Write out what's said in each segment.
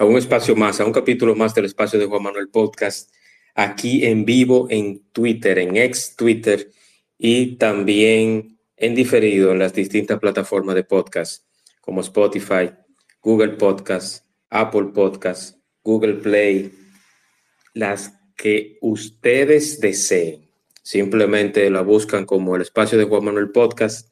a un espacio más, a un capítulo más del espacio de Juan Manuel Podcast, aquí en vivo en Twitter, en ex Twitter y también en diferido en las distintas plataformas de podcast como Spotify, Google Podcast, Apple Podcast, Google Play, las que ustedes deseen. Simplemente la buscan como el espacio de Juan Manuel Podcast,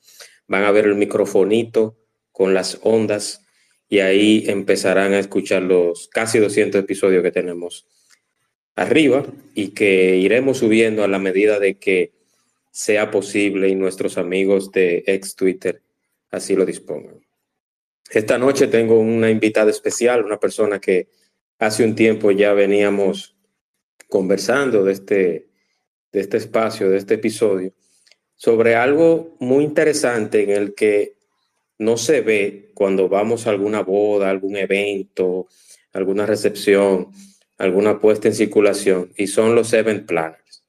van a ver el microfonito con las ondas y ahí empezarán a escuchar los casi 200 episodios que tenemos arriba y que iremos subiendo a la medida de que sea posible y nuestros amigos de ex Twitter así lo dispongan. Esta noche tengo una invitada especial, una persona que hace un tiempo ya veníamos conversando de este, de este espacio, de este episodio, sobre algo muy interesante en el que no se ve cuando vamos a alguna boda, algún evento, alguna recepción, alguna puesta en circulación, y son los event planners.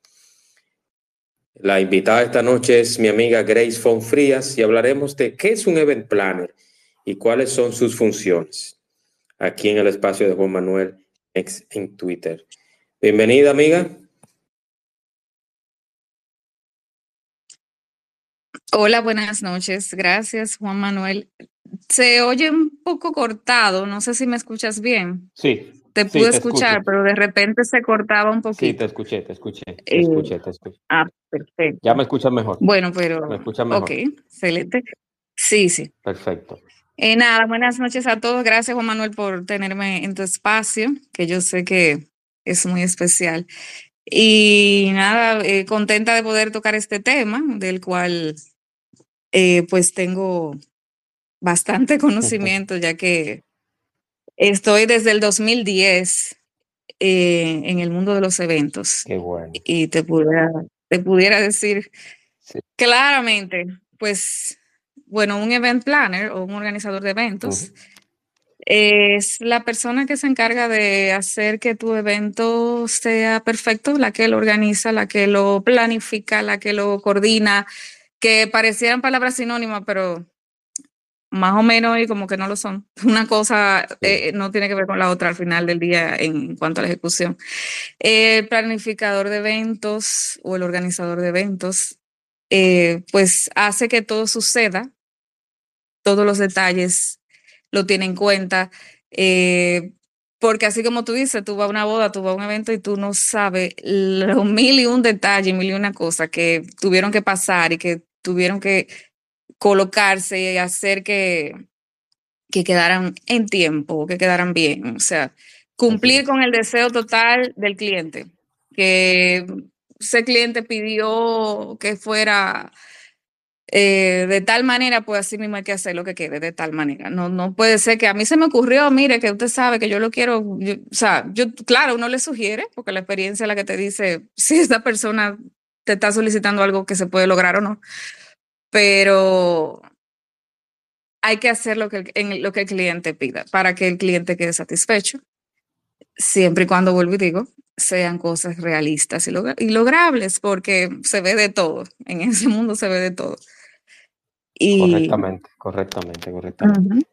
La invitada esta noche es mi amiga Grace Fonfrías y hablaremos de qué es un event planner y cuáles son sus funciones aquí en el espacio de Juan Manuel en Twitter. Bienvenida, amiga. Hola, buenas noches. Gracias, Juan Manuel. Se oye un poco cortado, no sé si me escuchas bien. Sí. Te pude escuchar, pero de repente se cortaba un poquito. Sí, te escuché, te escuché, te eh, escuché, te escuché. Ah, perfecto. Ya me escuchas mejor. Bueno, pero. Me escuchas mejor. Ok, excelente. Sí, sí. Perfecto. Eh, nada, buenas noches a todos. Gracias, Juan Manuel, por tenerme en tu espacio, que yo sé que es muy especial. Y nada, eh, contenta de poder tocar este tema, del cual eh, pues tengo bastante conocimiento, ya que estoy desde el 2010 eh, en el mundo de los eventos. Qué bueno. Y te pudiera, te pudiera decir claramente, pues, bueno, un event planner o un organizador de eventos es la persona que se encarga de hacer que tu evento sea perfecto, la que lo organiza, la que lo planifica, la que lo coordina, que parecieran palabras sinónimas, pero más o menos y como que no lo son. Una cosa eh, no tiene que ver con la otra al final del día en cuanto a la ejecución. El planificador de eventos o el organizador de eventos, eh, pues hace que todo suceda, todos los detalles lo tiene en cuenta. Eh, porque así como tú dices, tú vas a una boda, tú vas a un evento y tú no sabes los mil y un detalles, mil y una cosa que tuvieron que pasar y que tuvieron que colocarse y hacer que, que quedaran en tiempo, que quedaran bien. O sea, cumplir con el deseo total del cliente, que ese cliente pidió que fuera eh, de tal manera, pues así mismo hay que hacer lo que quede de tal manera. No, no puede ser que a mí se me ocurrió, mire, que usted sabe que yo lo quiero, o sea, yo, claro, uno le sugiere, porque la experiencia es la que te dice si esta persona te está solicitando algo que se puede lograr o no. Pero hay que hacer lo que, en lo que el cliente pida para que el cliente quede satisfecho. Siempre y cuando, vuelvo y digo, sean cosas realistas y, logrables, porque se ve de todo. En ese mundo se ve de todo. Correctamente, correctamente, correctamente.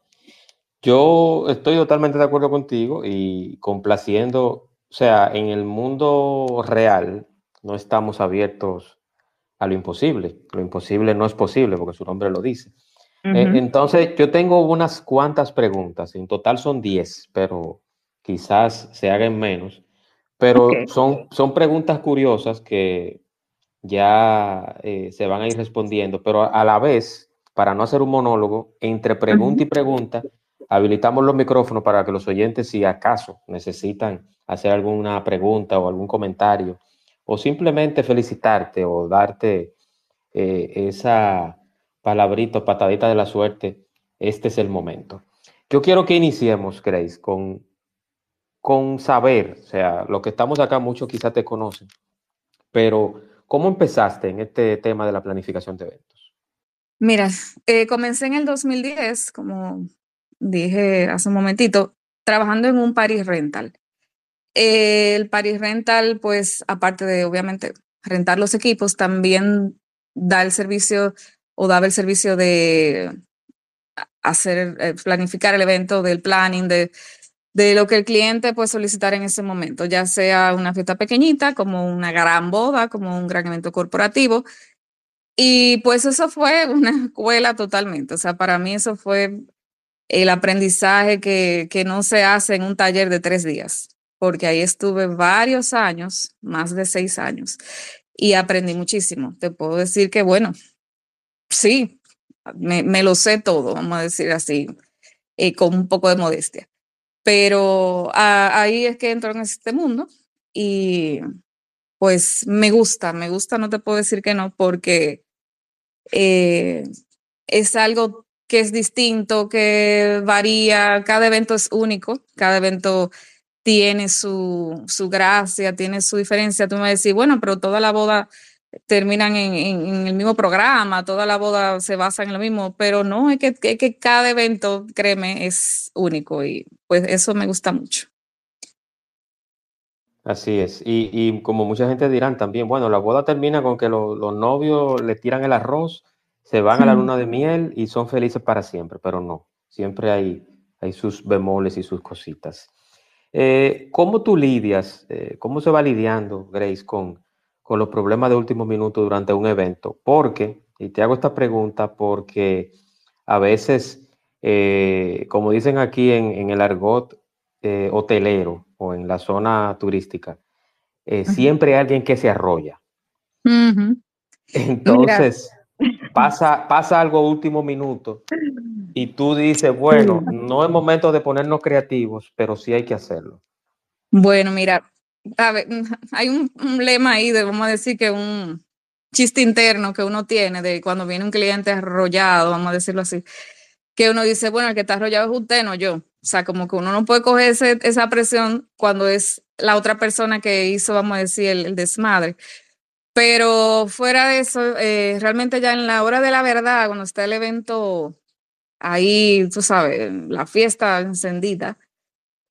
Yo estoy totalmente de acuerdo contigo y complaciendo, o sea, en el mundo real no estamos abiertos a lo imposible. Lo imposible no es posible porque su nombre lo dice. Eh, entonces, yo tengo unas cuantas preguntas. En total son 10, pero quizás se hagan menos. Pero son, son preguntas curiosas que ya eh, se van a ir respondiendo, pero a, la vez, para no hacer un monólogo, entre pregunta y pregunta, habilitamos los micrófonos para que los oyentes, si acaso necesitan hacer alguna pregunta o algún comentario, o simplemente felicitarte o darte eh, esa palabrita, patadita de la suerte, este es el momento. Yo quiero que iniciemos, Grace, con, con saber, o sea, lo que estamos acá, muchos quizás te conocen, pero ¿cómo empezaste en este tema de la planificación de eventos? Mira, eh, comencé en el 2010, como dije hace un momentito, trabajando en un Paris Rental. El Paris Rental, pues, aparte de obviamente rentar los equipos, también da el servicio o daba el servicio de hacer, eh, planificar el evento, del planning, de de lo que el cliente puede solicitar en ese momento, ya sea una fiesta pequeñita, como una gran boda, como un gran evento corporativo. Y pues eso fue una escuela totalmente. O sea, para mí eso fue el aprendizaje que, que no se hace en un taller de tres días, porque ahí estuve varios años, más de seis años, y aprendí muchísimo. Te puedo decir que, bueno, sí, me, lo sé todo, vamos a decir así, eh, con un poco de modestia. Pero ahí es que entro en este mundo y pues me gusta, me gusta, no te puedo decir que no, porque eh, es algo que es distinto, que varía, cada evento es único, cada evento tiene su, su gracia, tiene su diferencia. Tú me decís, bueno, pero toda la boda terminan en, el mismo programa, toda la boda se basa en lo mismo, pero no, es que, que cada evento, créeme, es único y pues eso me gusta mucho. Así es, y, como mucha gente dirán también, bueno, la boda termina con que los novios le tiran el arroz, se van a la luna de miel y son felices para siempre, pero no, siempre hay, hay sus bemoles y sus cositas. Eh, ¿Cómo tú lidias, eh, cómo se va lidiando, Grace, con, con los problemas de último minuto durante un evento. Porque, y te hago esta pregunta porque a veces, eh, como dicen aquí en, el argot hotelero o en la zona turística, siempre hay alguien que se arrolla. Entonces, pasa, pasa algo último minuto y tú dices, bueno, no es momento de ponernos creativos, pero sí hay que hacerlo. Bueno, mira, hay un, lema ahí de, vamos a decir que un chiste interno que uno tiene de cuando viene un cliente arrollado, vamos a decirlo así, que uno dice, bueno, el que está arrollado es usted, no yo. O sea, como que uno no puede coger esa presión cuando es la otra persona que hizo, vamos a decir, el, desmadre. Pero fuera de eso, eh, realmente ya en la hora de la verdad, cuando está el evento ahí, tú sabes, la fiesta encendida,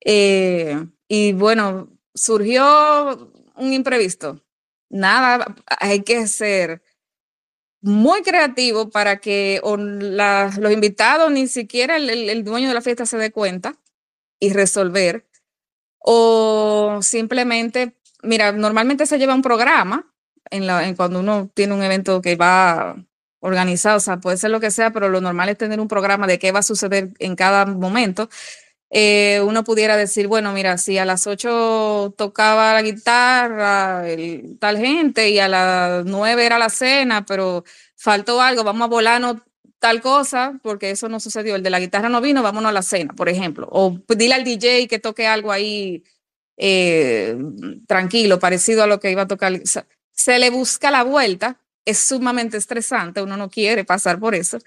eh, y bueno, surgió un imprevisto. Nada, hay que ser muy creativo para que los invitados, ni siquiera el, dueño de la fiesta se dé cuenta y resolver. O simplemente, mira, normalmente se lleva un programa en, la, cuando uno tiene un evento que va organizado, o sea, puede ser lo que sea, pero lo normal es tener un programa de qué va a suceder en cada momento eh, uno pudiera decir, bueno, mira, si a las 8 tocaba la guitarra tal gente y a las 9 era la cena, pero faltó algo, vamos a volarnos tal cosa, porque eso no sucedió. El de la guitarra no vino, vámonos a la cena, por ejemplo. O dile al DJ que toque algo ahí eh, tranquilo, parecido a lo que iba a tocar. Se le busca la vuelta, es sumamente estresante, uno no quiere pasar por eso,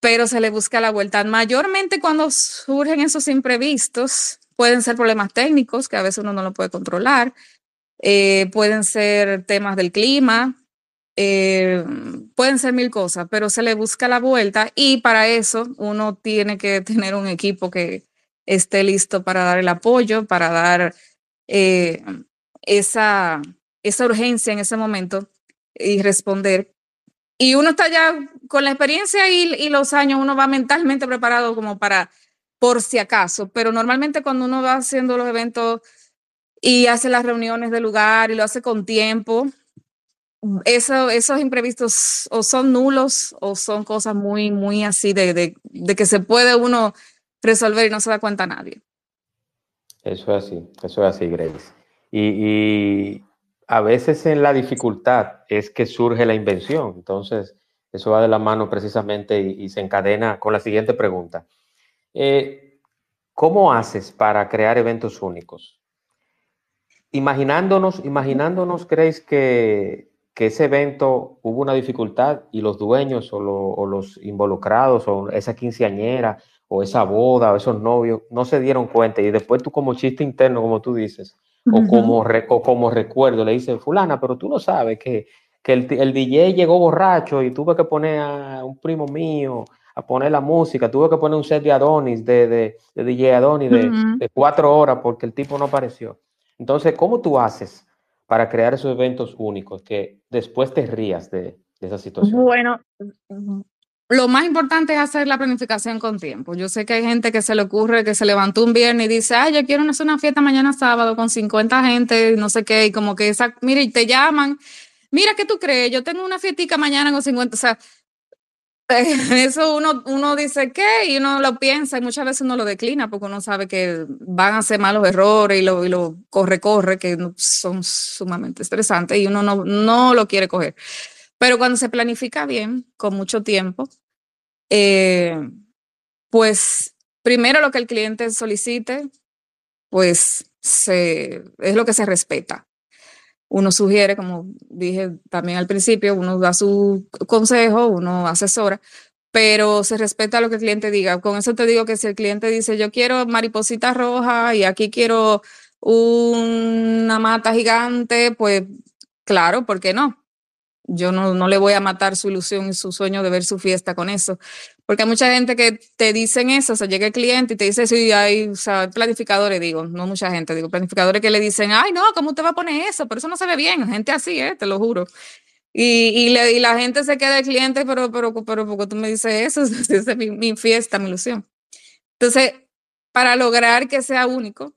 pero se le busca la vuelta. Mayormente cuando surgen esos imprevistos, pueden ser problemas técnicos que a veces uno no lo puede controlar, eh, pueden ser temas del clima, eh, pueden ser mil cosas, pero se le busca la vuelta y para eso uno tiene que tener un equipo que esté listo para dar el apoyo, para dar eh, esa, esa urgencia en ese momento y responder y uno está ya con la experiencia y, los años, uno va mentalmente preparado como para, por si acaso, pero normalmente cuando uno va haciendo los eventos y hace las reuniones de lugar y lo hace con tiempo, eso, esos imprevistos o son nulos o son cosas muy, muy así de, de, que se puede uno resolver y no se da cuenta nadie. Eso es así, eso es así, Grace. y, a veces en la dificultad es que surge la invención. Entonces, eso va de la mano precisamente y, se encadena con la siguiente pregunta. Eh, ¿Cómo haces para crear eventos únicos? Imaginándonos, imaginándonos, ¿creéis que, ese evento hubo una dificultad y los dueños o, o, los involucrados o esa quinceañera o esa boda o esos novios no se dieron cuenta y después tú como chiste interno, como tú dices, o, como, o como recuerdo, le dices, fulana, pero tú no sabes que, que el, el, DJ llegó borracho y tuve que poner a un primo mío a poner la música, tuve que poner un set de Adonis, de, de, de DJ Adonis de, de, cuatro horas porque el tipo no apareció. Entonces, ¿cómo tú haces para crear esos eventos únicos que después te rías de, de esa situación? Bueno, lo más importante es hacer la planificación con tiempo. Yo sé que hay gente que se le ocurre que se levantó un viernes y dice, ay, yo quiero hacer una fiesta mañana sábado con 50 gente, no sé qué, y como que esa, mire, y te llaman, mira, ¿qué tú crees? Yo tengo una fiestica mañana con 50, o sea, eso uno, uno dice qué y uno lo piensa y muchas veces uno lo declina porque uno sabe que van a ser malos errores y lo, y lo corre, corre, que son sumamente estresantes y uno no, no lo quiere coger. Pero cuando se planifica bien, con mucho tiempo, eh, pues primero lo que el cliente solicite, pues es lo que se respeta uno sugiere, como dije también al principio, uno da su consejo, uno asesora, pero se respeta lo que el cliente diga. Con eso te digo que si el cliente dice, yo quiero mariposita roja y aquí quiero una mata gigante, pues claro, ¿por qué no? Yo no, no le voy a matar su ilusión y su sueño de ver su fiesta con eso. Porque hay mucha gente que te dicen eso, o sea, llega el cliente y te dice, sí, hay, o sea, planificadores, digo, no mucha gente, digo, planificadores que le dicen, ay, no, ¿cómo usted va a poner eso? Pero eso no se ve bien, gente así, ¿eh? te lo juro. Y, y la gente se queda el cliente, pero, pero, pero, porque tú me dices eso, es mi, mi fiesta, mi ilusión. Entonces, para lograr que sea único,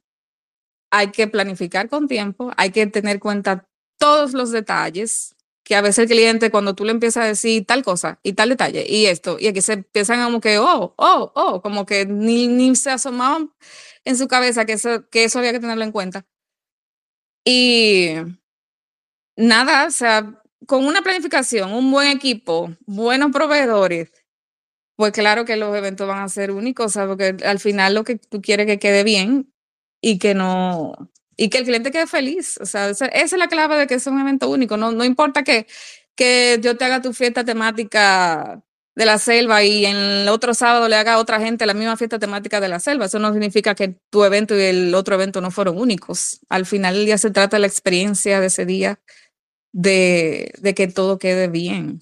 hay que planificar con tiempo, hay que tener cuenta todos los detalles, que a veces el cliente cuando tú le empiezas a decir tal cosa y tal detalle y esto, y aquí se empiezan como que, oh, oh, oh, como que ni, ni se asomaban en su cabeza que eso, que eso había que tenerlo en cuenta. Y nada, o sea, con una planificación, un buen equipo, buenos proveedores, pues claro que los eventos van a ser únicos, o porque al final lo que tú quieres que quede bien y que no, y que el cliente quede feliz. O sea, esa, es la clave de que es un evento único. No, no importa que, que yo te haga tu fiesta temática de la selva y en el otro sábado le haga a otra gente la misma fiesta temática de la selva. Eso no significa que tu evento y el otro evento no fueron únicos. Al final del día se trata de la experiencia de ese día, de, de que todo quede bien.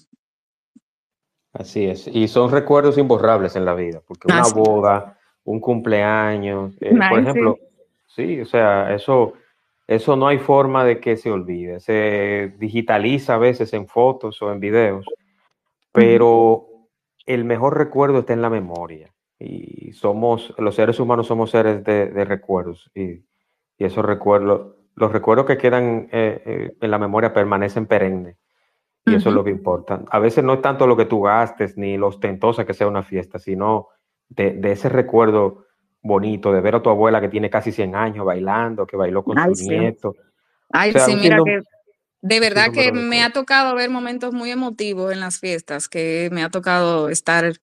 Así es. Y son recuerdos imborrables en la vida, porque una boda, un cumpleaños, eh, por ejemplo, Sí, o sea, eso, eso no hay forma de que se olvide. Se digitaliza a veces en fotos o en videos, pero el mejor recuerdo está en la memoria. Y somos, los seres humanos somos seres de, recuerdos. Y, esos recuerdos, los recuerdos que quedan eh, eh, en la memoria permanecen perennes. Y eso es lo que importa. A veces no es tanto lo que tú gastes ni lo ostentosa que sea una fiesta, sino de, de ese recuerdo bonito de ver a tu abuela que tiene casi 100 años bailando, que bailó con su nieto. Ay, sí, mira que de verdad que me ha tocado ver momentos muy emotivos en las fiestas, que me ha tocado estar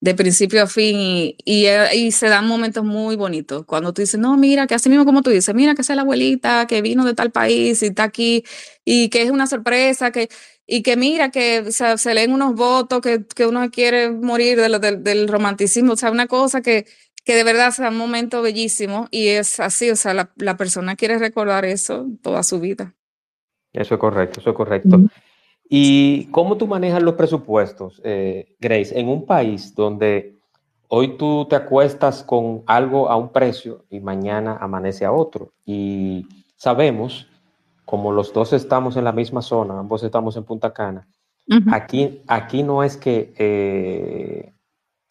de principio a fin y, y, eh, y, se dan momentos muy bonitos. Cuando tú dices, no, mira, que así mismo como tú dices, mira que es la abuelita que vino de tal país y está aquí y que es una sorpresa, que, y que mira que se leen unos votos, que, que uno quiere morir de del romanticismo, o sea, una cosa que, que de verdad sea un momento bellísimo y es así, o sea, la, persona quiere recordar eso toda su vida. Eso es correcto, eso es correcto. ¿Y cómo tú manejas los presupuestos, eh, Grace, en un país donde hoy tú te acuestas con algo a un precio y mañana amanece a otro? Y sabemos, como los dos estamos en la misma zona, ambos estamos en Punta Cana, aquí, aquí no es que eh,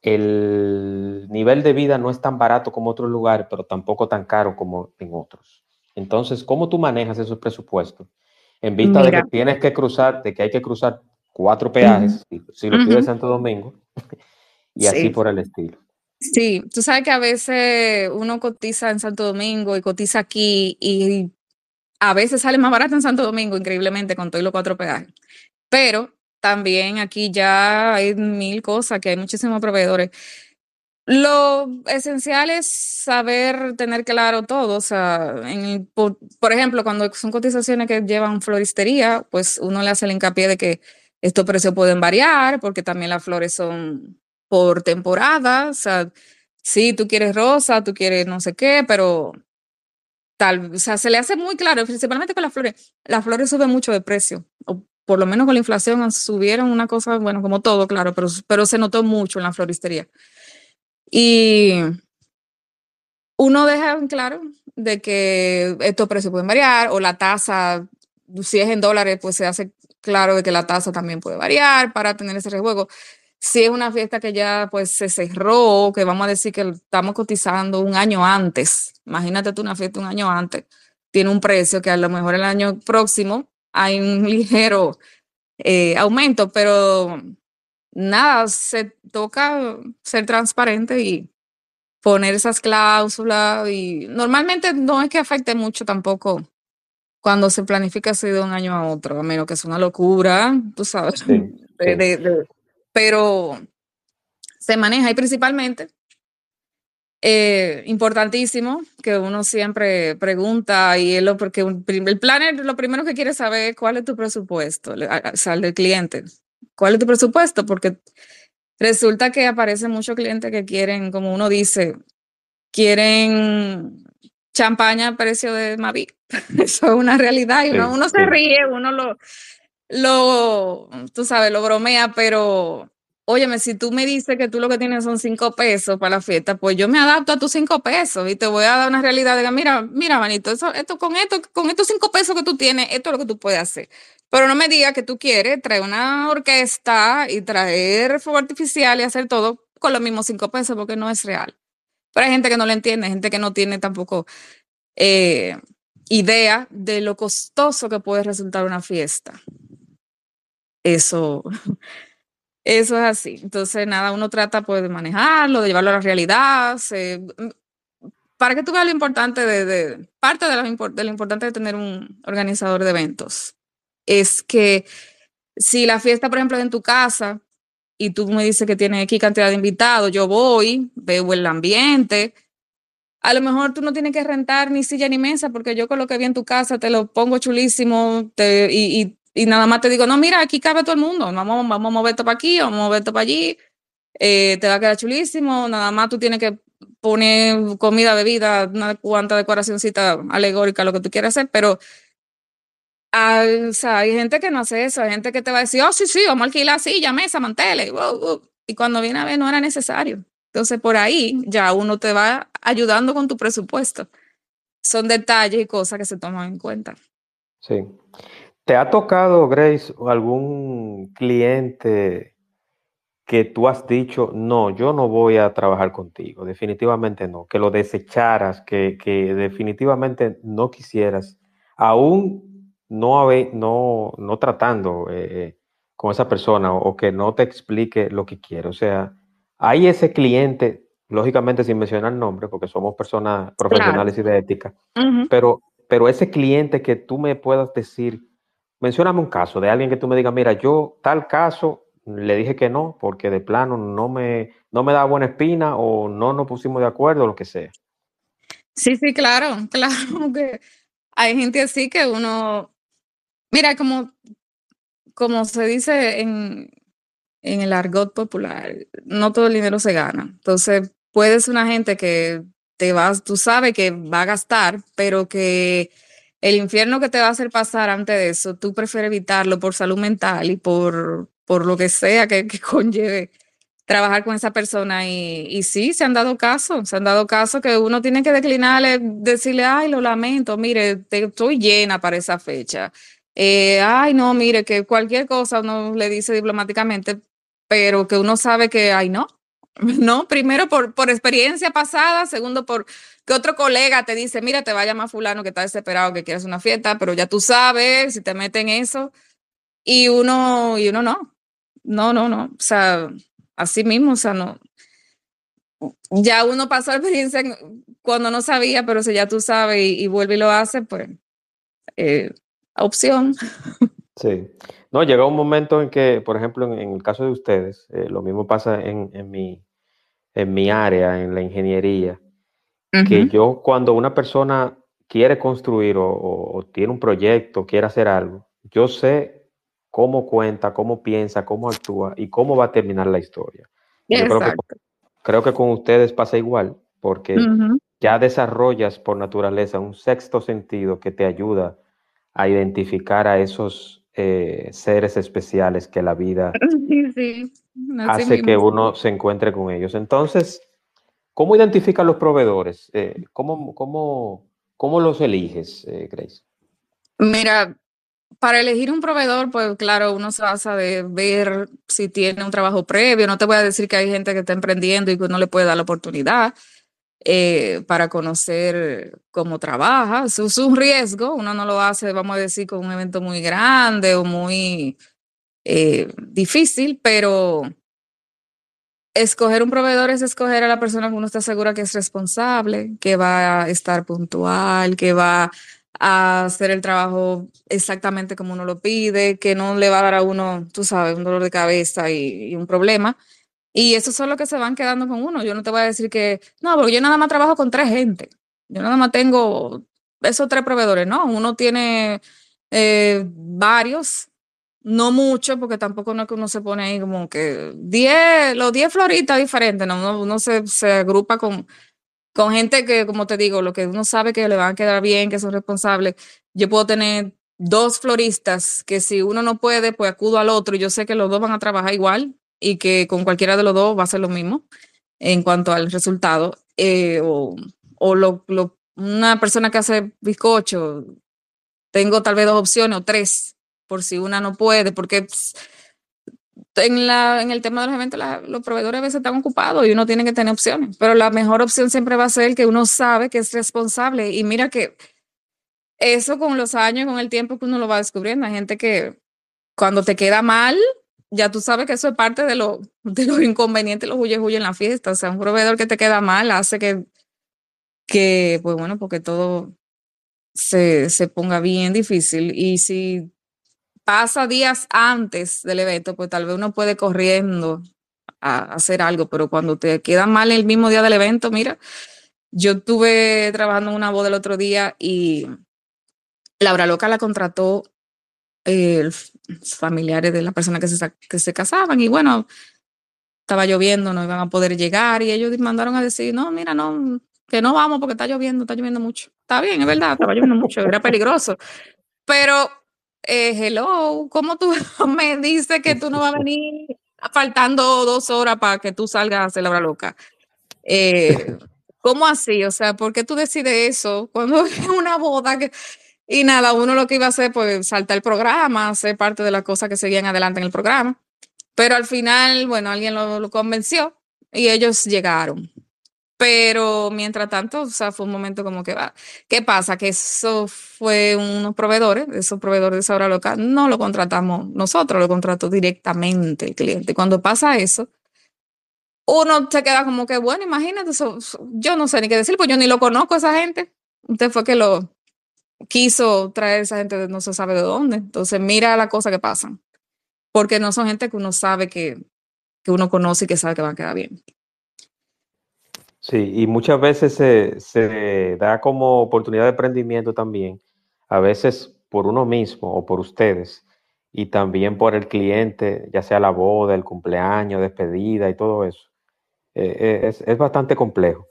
el nivel de vida no es tan barato como otros lugares, pero tampoco tan caro como en otros. Entonces, ¿cómo tú manejas esos presupuestos? En vista de que tienes que cruzar, de que hay que cruzar cuatro peajes, si, lo pides Santo Domingo, y así por el estilo. Sí, tú sabes que a veces uno cotiza en Santo Domingo y cotiza aquí y a veces sale más barato en Santo Domingo, increíblemente, con todos los cuatro peajes. Pero también aquí ya hay mil cosas, que hay muchísimos proveedores. Lo esencial es saber tener claro todo. O sea, por, ejemplo, cuando son cotizaciones que llevan floristería, pues uno le hace el hincapié de que estos precios pueden variar, porque también las flores son por temporada. O sea, sí, tú quieres rosa, tú quieres no sé qué, pero tal, o sea, se le hace muy claro, principalmente con las flores. Las flores suben mucho de precio, por lo menos con la inflación subieron una cosa, bueno, como todo, claro, pero, pero se notó mucho en la floristería. Y uno deja en claro de que estos precios pueden variar o la tasa, si es en dólares, pues se hace claro de que la tasa también puede variar para tener ese rejuego. Si es una fiesta que ya pues se cerró, que vamos a decir que estamos cotizando un año antes, imagínate tú una fiesta un año antes, tiene un precio que a lo mejor el año próximo hay un ligero eh, aumento, pero nada, se toca ser transparente y poner esas cláusulas y normalmente no es que afecte mucho tampoco cuando se planifica así de un año a otro, a menos que es una locura, tú sabes, pero se maneja y principalmente, eh, importantísimo, que uno siempre pregunta y es lo porque el planner lo primero que quiere saber es cuál es tu presupuesto, o sea, el del cliente, cuál es tu presupuesto, porque resulta que aparecen muchos clientes que quieren, como uno dice, quieren champaña a precio de Mavi. Eso es una realidad y uno, se ríe, uno lo, lo, tú sabes, lo bromea, pero óyeme, si tú me dices que tú lo que tienes son cinco pesos para la fiesta, pues yo me adapto a tus cinco pesos y te voy a dar una realidad de mira, mira, manito, eso, esto, con esto, con estos cinco pesos que tú tienes, esto es lo que tú puedes hacer. Pero no me digas que tú quieres traer una orquesta y traer fuego artificial y hacer todo con los mismos cinco pesos porque no es real. Pero hay gente que no lo entiende, gente que no tiene tampoco eh, idea de lo costoso que puede resultar una fiesta. Eso, eso es así. Entonces, nada, uno trata pues, de manejarlo, de llevarlo a la realidad. para que tú veas lo importante de, parte de, lo importante de tener un organizador de eventos es que si la fiesta, por ejemplo, es en tu casa y tú me dices que tienes aquí cantidad de invitados, yo voy, veo el ambiente. A lo mejor tú no tienes que rentar ni silla ni mesa porque yo con lo que vi en tu casa te lo pongo chulísimo te, y, nada más te digo, no, mira, aquí cabe todo el mundo, vamos, vamos a mover esto para aquí, vamos a mover esto para allí, eh, te va a quedar chulísimo, nada más tú tienes que poner comida, bebida, una cuanta decoracióncita alegórica, lo que tú quieras hacer, pero o sea, hay gente que no hace eso, hay gente que te va a decir, oh, sí, sí, vamos a alquilar silla, mesa, manteles, y cuando viene a ver no era necesario. Entonces, por ahí ya uno te va ayudando con tu presupuesto. Son detalles y cosas que se toman en cuenta. Sí. ¿Te ha tocado, Grace, algún cliente que tú has dicho, no, yo no voy a trabajar contigo, definitivamente no, que lo desecharas, que, que definitivamente no quisieras, aún no, no, no tratando eh, eh, con esa persona o, que no te explique lo que quiere. O sea, hay ese cliente, lógicamente sin mencionar el nombre, porque somos personas profesionales y de ética, pero, pero ese cliente que tú me puedas decir, mencioname un caso de alguien que tú me digas, mira, yo tal caso le dije que no, porque de plano no me, no me da buena espina o no nos pusimos de acuerdo, lo que sea. Sí, sí, claro, claro que hay gente así que uno Mira, como, como se dice en, en el argot popular, no todo el dinero se gana. Entonces, puedes una gente que te vas, tú sabes que va a gastar, pero que el infierno que te va a hacer pasar antes de eso, tú prefieres evitarlo por salud mental y por, por lo que sea que, conlleve trabajar con esa persona. Y, y, sí, se han dado casos, se han dado casos que uno tiene que declinarle, decirle, ay, lo lamento, mire, te, estoy llena para esa fecha. Eh, ay, no, mire, que cualquier cosa uno le dice diplomáticamente, pero que uno sabe que, ay, no, no, primero por, por experiencia pasada, segundo por que otro colega te dice, mira, te va a llamar fulano que está desesperado, que quieres una fiesta, pero ya tú sabes si te meten eso, y uno, y uno no, no, no, no, o sea, así mismo, o sea, no, ya uno pasó la experiencia cuando no sabía, pero si ya tú sabes y, vuelve y lo hace, pues eh, opción. Sí. No, llega un momento en que, por ejemplo, en, el caso de ustedes, eh, lo mismo pasa en, en, mi, en mi área, en la ingeniería, que yo cuando una persona quiere construir o, tiene un proyecto, quiere hacer algo, yo sé cómo cuenta, cómo piensa, cómo actúa y cómo va a terminar la historia. Yo creo, que, creo que con ustedes pasa igual, porque ya desarrollas por naturaleza un sexto sentido que te ayuda a identificar a esos eh, seres especiales que la vida hace que uno se encuentre con ellos. Entonces, ¿cómo identifican los proveedores? Eh, ¿cómo, cómo, cómo, los eliges, eh, Grace? Mira, para elegir un proveedor, pues claro, uno se basa de ver si tiene un trabajo previo. No te voy a decir que hay gente que está emprendiendo y que uno le puede dar la oportunidad eh, para conocer cómo trabaja. Eso es un riesgo. Uno no lo hace, vamos a decir, con un evento muy grande o muy eh, difícil, pero escoger un proveedor es escoger a la persona que uno está segura que es responsable, que va a estar puntual, que va a hacer el trabajo exactamente como uno lo pide, que no le va a dar a uno, tú sabes, un dolor de cabeza y, un problema. Y eso son los que se van quedando con uno. Yo no te voy a decir que, no, porque yo nada más trabajo con tres gente. Yo nada más tengo esos tres proveedores, ¿no? Uno tiene eh, varios, no mucho, porque tampoco no es que uno se pone ahí como que 10, los 10 floritas diferentes, ¿no? Uno, uno se, agrupa con con gente que, como te digo, lo que uno sabe que le van a quedar bien, que son responsables. Yo puedo tener dos floristas que si uno no puede, pues acudo al otro y yo sé que los dos van a trabajar igual y que con cualquiera de los dos va a ser lo mismo en cuanto al resultado. Eh, o o lo, una persona que hace bizcocho, tengo tal vez dos opciones o tres, por si una no puede, porque en, la, en el tema de los eventos, los proveedores a veces están ocupados y uno tiene que tener opciones, pero la mejor opción siempre va a ser el que uno sabe que es responsable. Y mira que eso con los años, con el tiempo que uno lo va descubriendo, hay gente que cuando te queda mal, ya tú sabes que eso es parte de, lo, de los inconvenientes, los huye huye en la fiesta. O sea, un proveedor que te queda mal hace que, que pues bueno, porque todo se, se ponga bien difícil. Y si pasa días antes del evento, pues tal vez uno puede corriendo a hacer algo, pero cuando te queda mal el mismo día del evento, mira, yo estuve trabajando en una boda el otro día y Laura Loca la contrató eh, familiares de la persona que se, que se casaban y bueno, estaba lloviendo, no iban a poder llegar y ellos mandaron a decir, no, mira, no, que no vamos porque está lloviendo, está lloviendo mucho. Está bien, es verdad, estaba lloviendo mucho, era peligroso. Pero eh, hello, ¿cómo tú me dices que tú no vas a venir faltando dos horas para que tú salgas a hacer la hora loca? Eh, ¿Cómo así? O sea, ¿por qué tú decides eso cuando es una boda? Y nada, uno lo que iba a hacer, pues saltar el programa, hacer parte de las cosas que seguían adelante en el programa. Pero al final, bueno, alguien lo convenció y ellos llegaron. Pero mientras tanto, o sea, fue un momento como que va. ¿Qué pasa? Que eso fue unos proveedores, esos proveedores de esa hora local, no lo contratamos nosotros, lo contrató directamente el cliente. Cuando pasa eso, uno se queda como que, bueno, imagínate, yo no sé ni qué decir, pues yo ni lo conozco a esa gente. Usted fue que lo quiso traer esa gente de no se sabe de dónde. Entonces, mira la cosa que pasan. Porque no son gente que uno sabe que, que uno conoce y que sabe que van a quedar bien. Sí, y muchas veces se, se da como oportunidad de emprendimiento también, a veces por uno mismo o por ustedes, y también por el cliente, ya sea la boda, el cumpleaños, despedida y todo eso. Eh, eh, es, es, bastante complejo.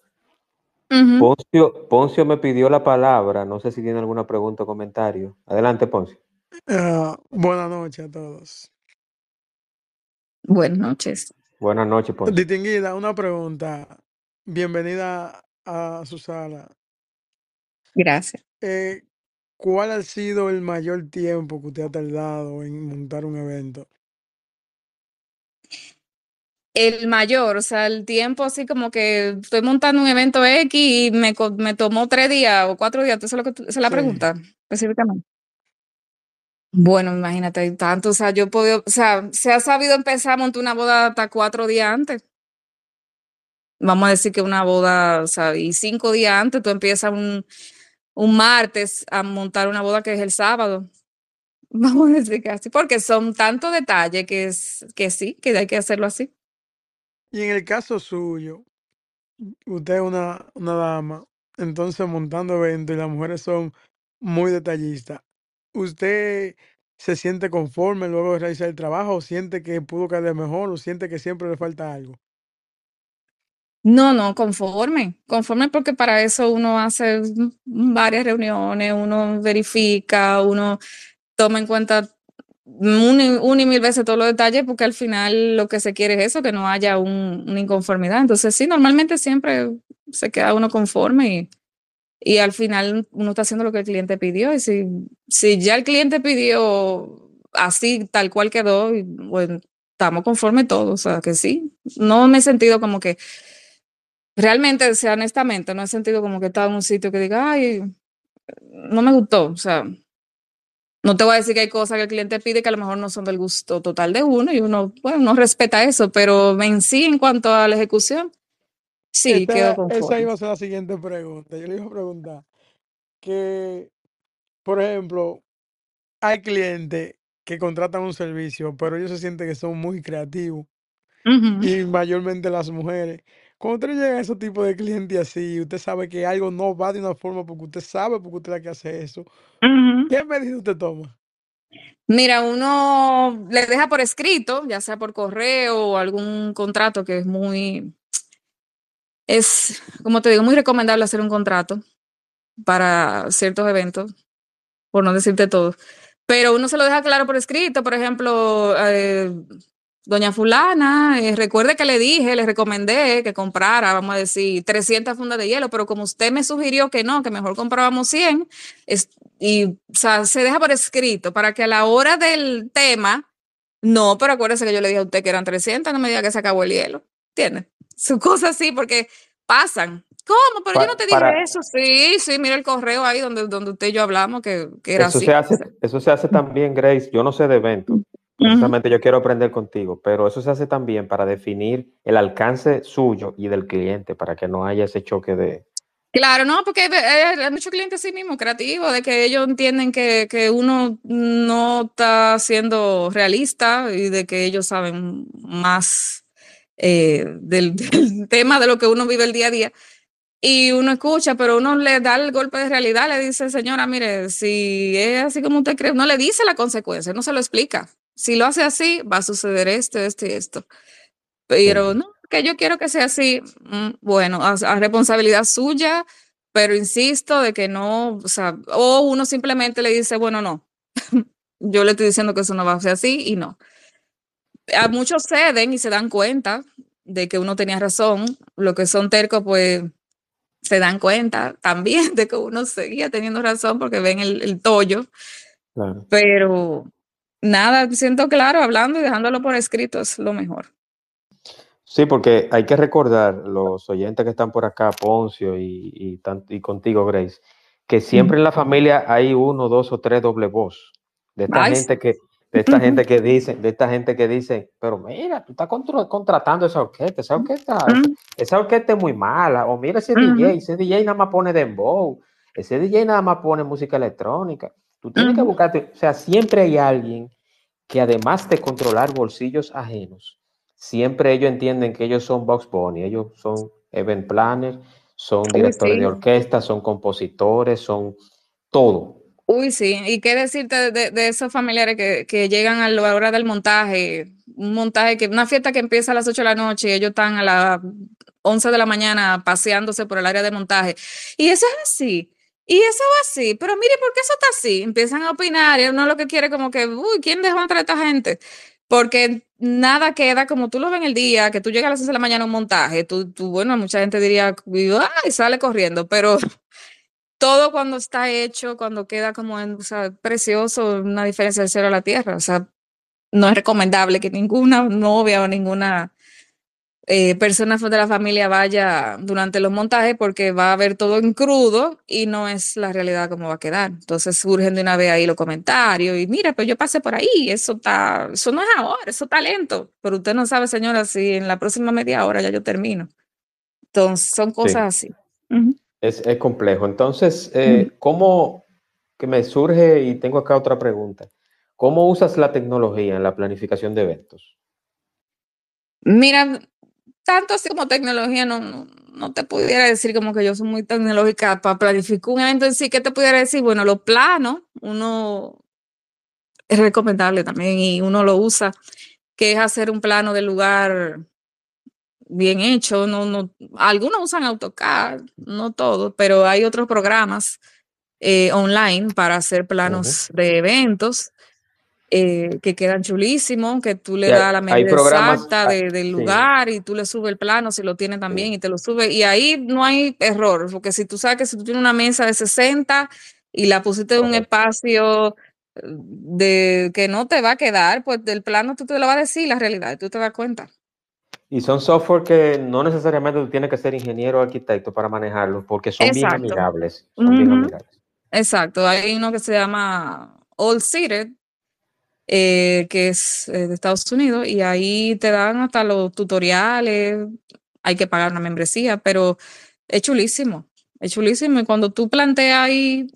Poncio, Poncio, me pidió la palabra, no sé si tiene alguna pregunta o comentario. Adelante, Poncio. Uh, buenas noches a todos. Buenas noches. Buenas noches, Poncio. Distinguida, una pregunta. Bienvenida a su sala. Gracias. Eh, ¿Cuál ha sido el mayor tiempo que usted ha tardado en montar un evento? El mayor, o sea, el tiempo así como que estoy montando un evento X y me, me tomó tres días o cuatro días, ¿eso es, lo que esa es la pregunta específicamente? Bueno, imagínate, tanto, o sea, yo puedo, o sea, se ha sabido empezar a montar una boda hasta cuatro días antes vamos a decir que una boda, o sea, y cinco días antes tú empiezas un, un martes a montar una boda que es el sábado. Vamos a decir que así, porque son tantos detalles que, es, que sí, que hay que hacerlo así. Y en el caso suyo, usted es una, una dama, entonces montando eventos y las mujeres son muy detallistas. ¿Usted se siente conforme luego de realizar el trabajo o siente que pudo quedar mejor o siente que siempre le falta algo? No, no, conforme, conforme porque para eso uno hace varias reuniones, uno verifica, uno toma en cuenta una y mil veces todos los detalles porque al final lo que se quiere es eso, que no haya una inconformidad. Entonces sí, normalmente siempre se queda uno conforme y, y al final uno está haciendo lo que el cliente pidió y si, si ya el cliente pidió así, tal cual quedó, bueno, estamos conformes todos, o sea que sí, no me he sentido como que realmente, o sea, honestamente, no he sentido como que estaba en un sitio que diga, ay, no me gustó, o sea, no te voy a decir que hay cosas que el cliente pide que a lo mejor no son del gusto total de uno y uno, bueno, no respeta eso, pero en sí, en cuanto a la ejecución, sí, quedó conforme. Esa iba a ser la siguiente pregunta. Yo le iba a preguntar que, por ejemplo, hay clientes que contratan un servicio, pero ellos se sienten que son muy creativos y mayormente las mujeres. Cuando usted llega a ese tipo de cliente así, usted sabe que algo no va de una forma porque usted sabe porque usted es la que hace eso. ¿Qué medida usted toma? Mira, uno le deja por escrito, ya sea por correo o algún contrato que es muy, es, como te digo, muy recomendable hacer un contrato para ciertos eventos, por no decirte todo. Pero uno se lo deja claro por escrito, por ejemplo, eh, Doña fulana, eh, recuerde que le dije, le recomendé que comprara, vamos a decir, 300 fundas de hielo, pero como usted me sugirió que no, que mejor comprábamos 100, y o sea, se deja por escrito para que a la hora del tema, no, pero acuérdese que yo le dije a usted que eran 300, no me diga que se acabó el hielo, ¿entiende? Su cosa así, porque pasan. ¿Cómo? Pero yo no te dije eso. Sí, sí, mira el correo ahí donde, donde usted y yo hablamos que, que era eso así. Se hace, eso se hace también, Grace. Yo no sé de eventos, Precisamente yo quiero aprender contigo, pero eso se hace también para definir el alcance suyo y del cliente, para que no haya ese choque de... Claro, no, porque hay muchos clientes sí mismos creativos, de que ellos entienden que, que, uno no está siendo realista y de que ellos saben más eh, del, del, tema de lo que uno vive el día a día. Y uno escucha, pero uno le da el golpe de realidad, le dice, señora, mire, si es así como usted cree, no le dice la consecuencia, no se lo explica si lo hace así, va a suceder esto, esto y esto. Pero no, que yo quiero que sea así, mm, bueno, a, responsabilidad suya, pero insisto de que no, o sea, o uno simplemente le dice, bueno, no, yo le estoy diciendo que eso no va a ser así y no. A muchos ceden y se dan cuenta de que uno tenía razón, lo que son tercos, pues se dan cuenta también de que uno seguía teniendo razón porque ven el, el tollo. Claro. Pero nada, siento claro, hablando y dejándolo por escrito es lo mejor. Sí, porque hay que recordar, los oyentes que están por acá, Poncio y, y, y contigo, Grace, que siempre en la familia hay uno, dos o tres doble voz. De esta gente que, de esta gente que dice, de esta gente que dice, pero mira, tú estás contratando esa orquesta, esa orquesta, esa orquesta es muy mala, o mira ese DJ, ese DJ nada más pone dembow, ese DJ nada más pone música electrónica. Tú tienes que buscarte, o sea, siempre hay alguien que además de controlar bolsillos ajenos, siempre ellos entienden que ellos son Box Bunny, ellos son event planners, son directores de orquesta, son compositores, son todo. Uy, sí, y qué decirte de, esos familiares que, que, llegan a la hora del montaje, un montaje que, una fiesta que empieza a las 8 de la noche y ellos están a las 11 de la mañana paseándose por el área de montaje. Y eso es así. Y eso va así, pero mire, ¿por qué eso está así? Empiezan a opinar y uno lo que quiere como que, uy, ¿quién dejó entrar a esta gente? Porque nada queda como tú lo ves en el día, que tú llegas a las 6 de la mañana a un montaje, tú, tú, bueno, mucha gente diría, ay, sale corriendo, pero todo cuando está hecho, cuando queda como precioso, una diferencia del cielo a la tierra, o sea, no es recomendable que ninguna novia o ninguna eh, personas de la familia vaya durante los montajes porque va a ver todo en crudo y no es la realidad como va a quedar. Entonces surgen de una vez ahí los comentarios y mira, pues yo pasé por ahí, eso está, eso no es ahora, eso está lento, pero usted no sabe, señora, si en la próxima media hora ya yo termino. Entonces son cosas así. es, es, complejo. Entonces, eh, ¿cómo que me surge y tengo acá otra pregunta? ¿Cómo usas la tecnología en la planificación de eventos? Mira, tanto así como tecnología, no, no, te pudiera decir como que yo soy muy tecnológica para planificar un evento en sí. ¿Qué te pudiera decir? Bueno, los planos, uno es recomendable también y uno lo usa, que es hacer un plano del lugar bien hecho. No, no, algunos usan AutoCAD, no todos, pero hay otros programas eh, online para hacer planos de eventos. Eh, que quedan chulísimos, que tú le das la medida exacta del lugar y tú le subes el plano si lo tiene también y te lo sube. Y ahí no hay error, porque si tú sabes que si tú tienes una mesa de 60 y la pusiste en un espacio eh, de que no te va a quedar, pues del plano tú te lo vas a decir la realidad, tú te das cuenta. Y son software que no necesariamente tú tienes que ser ingeniero o arquitecto para manejarlos, porque son bien amigables. Son bien amigables. Exacto, hay uno que se llama All Seated, eh, que es eh, de Estados Unidos, y ahí te dan hasta los tutoriales, hay que pagar una membresía, pero es chulísimo, es chulísimo. Y cuando tú planteas ahí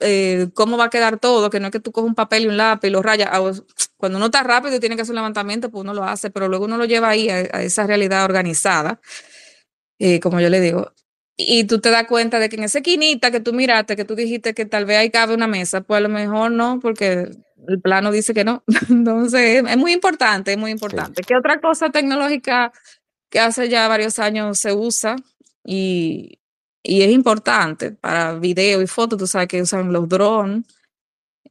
eh, cómo va a quedar todo, que no es que tú coges un papel y un lápiz y lo rayas, cuando uno está rápido y tiene que hacer un levantamiento, pues uno lo hace, pero luego uno lo lleva ahí a, esa realidad organizada, como yo le digo, y tú te das cuenta de que en esa esquinita que tú miraste, que tú dijiste que tal vez ahí cabe una mesa, pues a lo mejor no, porque el plano dice que no. Entonces, es muy importante, es muy importante. ¿Qué otra cosa tecnológica que hace ya varios años se usa y, y es importante para video y fotos? Tú sabes que usan los drones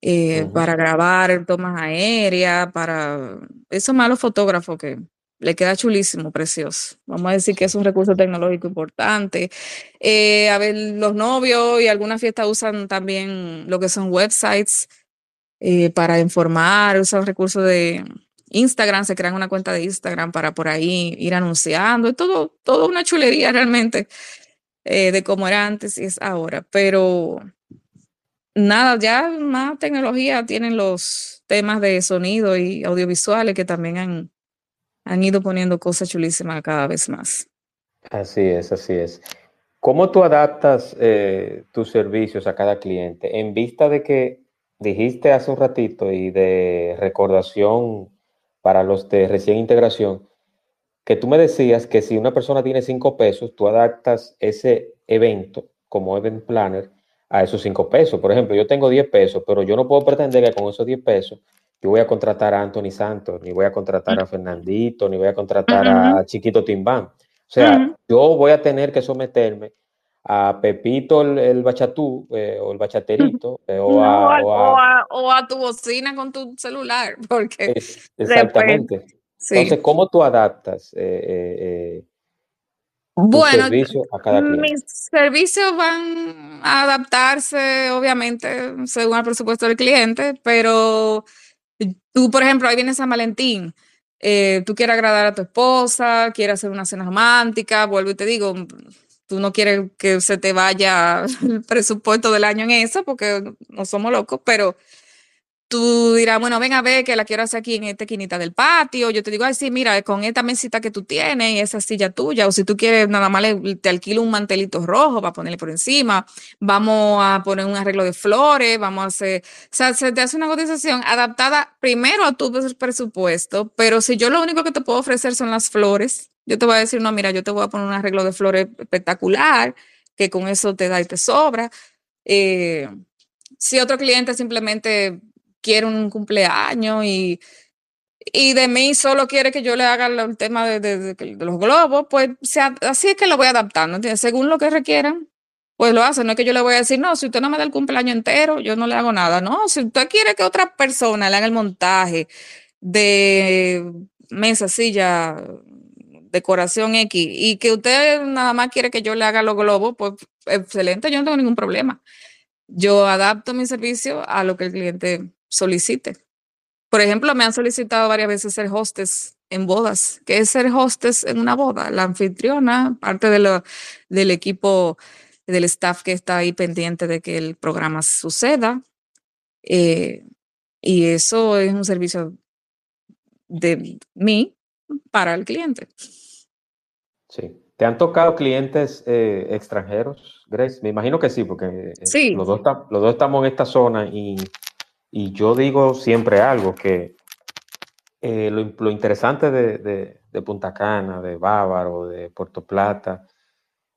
eh, para grabar tomas aéreas, para... Eso más los fotógrafos que le queda chulísimo, precioso. Vamos a decir que es un recurso tecnológico importante. Eh, a ver, los novios y algunas fiestas usan también lo que son websites eh, para informar, usan recursos de Instagram, se crean una cuenta de Instagram para por ahí ir anunciando. Es todo, todo una chulería realmente eh, de cómo era antes y es ahora. Pero nada, ya más tecnología tienen los temas de sonido y audiovisuales que también han han ido poniendo cosas chulísimas cada vez más. Así es, así es. ¿Cómo tú adaptas eh, tus servicios a cada cliente? En vista de que dijiste hace un ratito y de recordación para los de recién integración, que tú me decías que si una persona tiene cinco pesos, tú adaptas ese evento como event planner a esos cinco pesos. Por ejemplo, yo tengo 10 pesos, pero yo no puedo pretender que con esos 10 pesos yo voy a contratar a Anthony Santos, ni voy a contratar a Fernandito, ni voy a contratar a Chiquito Timbán. O sea, yo voy a tener que someterme a Pepito el, bachatú eh, o el bachaterito eh, o, a, o, a, tu bocina con tu celular, porque exactamente. Entonces, ¿cómo tú adaptas eh, bueno, a cada cliente? Mis servicios van a adaptarse, obviamente, según el presupuesto del cliente, pero Tú, por ejemplo, ahí viene San Valentín. Eh, tú quieres agradar a tu esposa, quieres hacer una cena romántica, vuelvo y te digo, tú no quieres que se te vaya el presupuesto del año en eso, porque no somos locos, pero tú dirás, bueno, ven a ver que la quiero hacer aquí en esta esquinita del patio. Yo te digo, ay, sí, mira, con esta mesita que tú tienes y esa silla tuya, o si tú quieres, nada más te alquilo un mantelito rojo para ponerle por encima. Vamos a poner un arreglo de flores, vamos a hacer, o sea, se te hace una cotización adaptada primero a tu presupuesto, pero si yo lo único que te puedo ofrecer son las flores, yo te voy a decir, no, mira, yo te voy a poner un arreglo de flores espectacular, que con eso te da y te sobra. Eh, si otro cliente simplemente quiere un cumpleaños y, y de mí solo quiere que yo le haga el tema de, de, los globos, pues sea, así es que lo voy adaptando, Según lo que requieran, pues lo hace. No es que yo le voy a decir, no, si usted no me da el cumpleaños entero, yo no le hago nada. No, si usted quiere que otra persona le haga el montaje de mesa, silla, decoración X, y que usted nada más quiere que yo le haga los globos, pues excelente, yo no tengo ningún problema. Yo adapto mi servicio a lo que el cliente solicite. Por ejemplo, me han solicitado varias veces ser hostes en bodas. ¿Qué es ser hostes en una boda? La anfitriona, parte de lo, del equipo, del staff que está ahí pendiente de que el programa suceda. Eh, y eso es un servicio de mí para el cliente. Sí. ¿Te han tocado clientes eh, extranjeros, Grace? Me imagino que sí, porque eh, Los, dos los dos estamos en esta zona y y yo digo siempre algo, que eh, lo, interesante de, Punta Cana, de Bávaro, de Puerto Plata,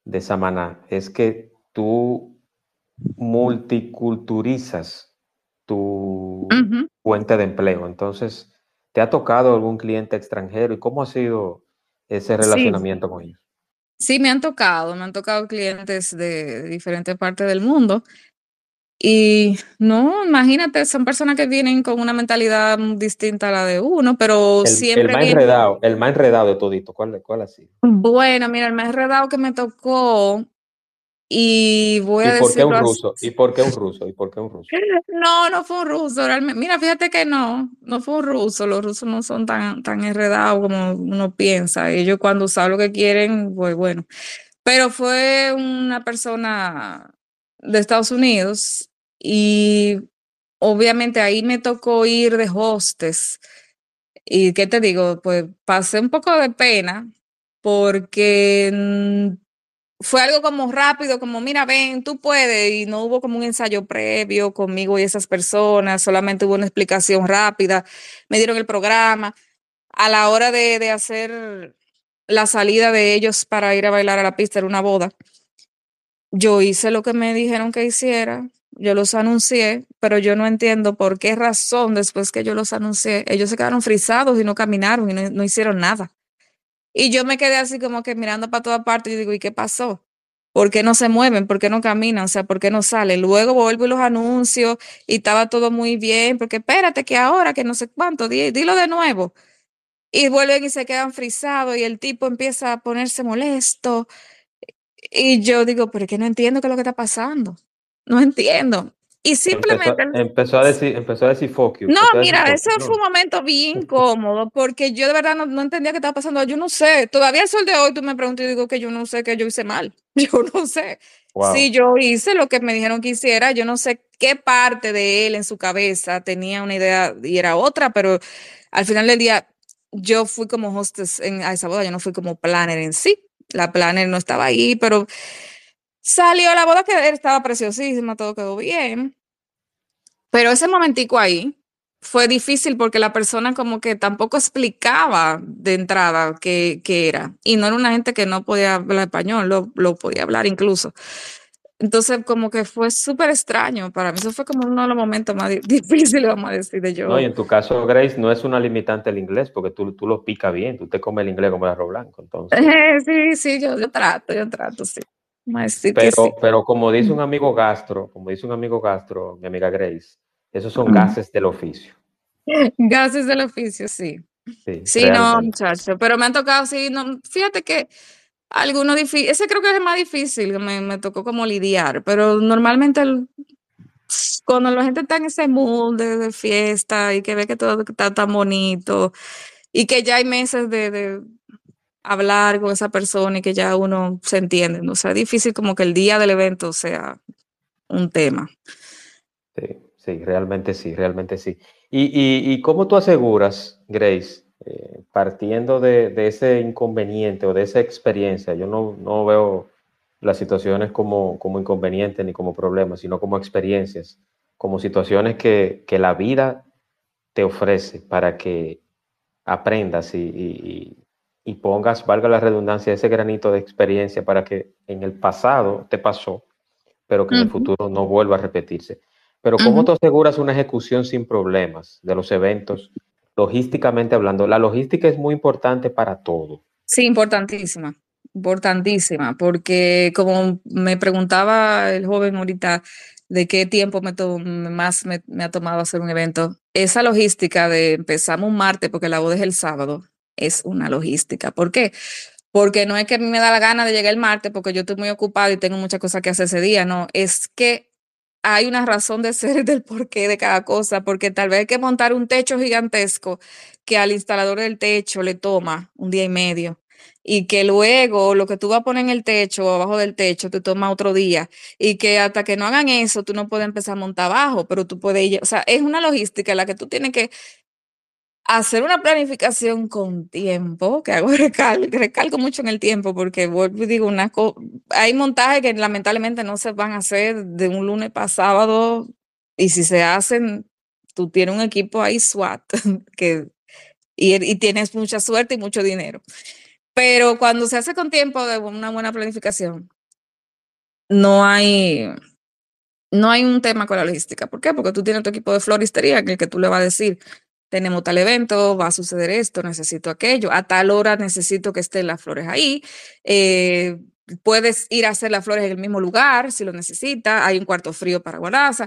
de Samaná, es que tú multiculturizas tu fuente de empleo. Entonces, ¿te ha tocado algún cliente extranjero y cómo ha sido ese relacionamiento con ellos. Sí, me han tocado, me han tocado clientes de diferentes partes del mundo. Y no, imagínate, son personas que vienen con una mentalidad distinta a la de uno, pero el, siempre. El más enredado, el más enredado de todito, ¿cuál, cuál ha sido? Bueno, mira, el más enredado que me tocó y voy a ¿Y por qué un ruso? ¿Y por qué un ruso? ¿Y por qué un ruso? No, no fue un ruso, realmente. Mira, fíjate que no, no fue un ruso. Los rusos no son tan, tan enredados como uno piensa. Ellos cuando saben lo que quieren, pues bueno. Pero fue una persona de Estados Unidos y obviamente ahí me tocó ir de hostes. Y qué te digo, pues pasé un poco de pena porque fue algo como rápido, como mira, ven, tú puedes, y no hubo como un ensayo previo conmigo y esas personas, solamente hubo una explicación rápida, me dieron el programa. A la hora de, de hacer la salida de ellos para ir a bailar a la pista, era una boda. Yo hice lo que me dijeron que hiciera, yo los anuncié, pero yo no entiendo por qué razón después que yo los anuncié, ellos se quedaron frisados y no caminaron y no, no hicieron nada. Y yo me quedé así como que mirando para toda parte y digo, ¿y qué pasó? ¿Por qué no se mueven? ¿Por qué no caminan? O sea, ¿por qué no salen? Luego vuelvo y los anuncio y estaba todo muy bien, porque espérate que ahora, que no sé cuánto, dilo de nuevo. Y vuelven y se quedan frisados y el tipo empieza a ponerse molesto. Y yo digo, pero es que no entiendo qué es lo que está pasando. No entiendo. Y simplemente. Empezó, empezó, a decir, empezó a decir fuck you. No, mira, eso no. fue un momento bien incómodo porque yo de verdad no, no, entendía qué estaba pasando. Yo no sé. Todavía el sol de hoy tú me preguntas y digo que yo no sé que yo hice mal. Yo no sé. Wow. Si yo hice lo que me dijeron que hiciera, yo no sé qué parte de él en su cabeza tenía una idea y era otra, pero al final del día yo fui como hostess en, a esa boda, yo no fui como planner en sí. La planner no estaba ahí, pero Salió la boda que estaba preciosísima, todo quedó bien. Pero ese momentico ahí fue difícil porque la persona como que tampoco explicaba de entrada qué, qué era. Y no era una gente que no podía hablar español, lo, lo podía hablar incluso. Entonces, como que fue súper extraño para mí. Eso fue como uno de los momentos más difíciles, vamos a decir, de yo. No, y en tu caso, Grace, no es una limitante el inglés, porque tú, tú lo picas bien, tú te comes el inglés como el arroz blanco, entonces. sí, sí, yo, yo trato, yo trato, sí. Pero, sí. pero como dice un amigo gastro, como dice un amigo gastro, mi amiga Grace, esos son gases del oficio. Gases del oficio, sí. Sí, sí no, muchacho, pero me han tocado, sí, no, fíjate que alguno difícil, ese creo que es el más difícil, me, me tocó como lidiar, pero normalmente cuando la gente está en ese mood de, fiesta y que ve que todo está tan bonito y que ya hay meses de, hablar con esa persona y que ya uno se entiende. ¿no? O es difícil como que el día del evento sea un tema. Sí, sí, realmente sí, realmente sí. ¿Y, y, y cómo tú aseguras, Grace, eh, partiendo de, de, ese inconveniente o de esa experiencia? Yo no, no veo las situaciones como, como inconvenientes ni como problemas, sino como experiencias, como situaciones que, que la vida te ofrece para que aprendas y, y, y pongas, valga la redundancia, ese granito de experiencia para que en el pasado te pasó, pero que uh -huh. en el futuro no vuelva a repetirse. Pero ¿cómo uh -huh. tú aseguras una ejecución sin problemas de los eventos, logísticamente hablando? La logística es muy importante para todo. Sí, importantísima, importantísima, porque como me preguntaba el joven ahorita, de qué tiempo me más me, ha tomado hacer un evento. Esa logística de empezamos un martes porque la boda es el sábado, es una logística. ¿Por qué? Porque no es que me da la gana de llegar el martes porque yo estoy muy ocupado y tengo muchas cosas que hacer ese día, no, es que hay una razón de ser del porqué de cada cosa, porque tal vez hay que montar un techo gigantesco que al instalador del techo le toma un día y medio y que luego lo que tú vas a poner en el techo o abajo del techo te toma otro día y que hasta que no hagan eso tú no puedes empezar a montar abajo, pero tú puedes o sea, es una logística en la que tú tienes que hacer una planificación con tiempo, que hago recal, recalco mucho en el tiempo porque vuelvo digo una hay montajes que lamentablemente no se van a hacer de un lunes para sábado y si se hacen tú tienes un equipo ahí SWAT que y, y tienes mucha suerte y mucho dinero. Pero cuando se hace con tiempo de una buena planificación, no hay, no hay un tema con la logística. ¿Por qué? Porque tú tienes tu equipo de floristería, que el que tú le vas a decir, tenemos tal evento, va a suceder esto, necesito aquello, a tal hora necesito que estén las flores ahí. Eh, puedes ir a hacer las flores en el mismo lugar si lo necesitas, hay un cuarto frío para guardarse.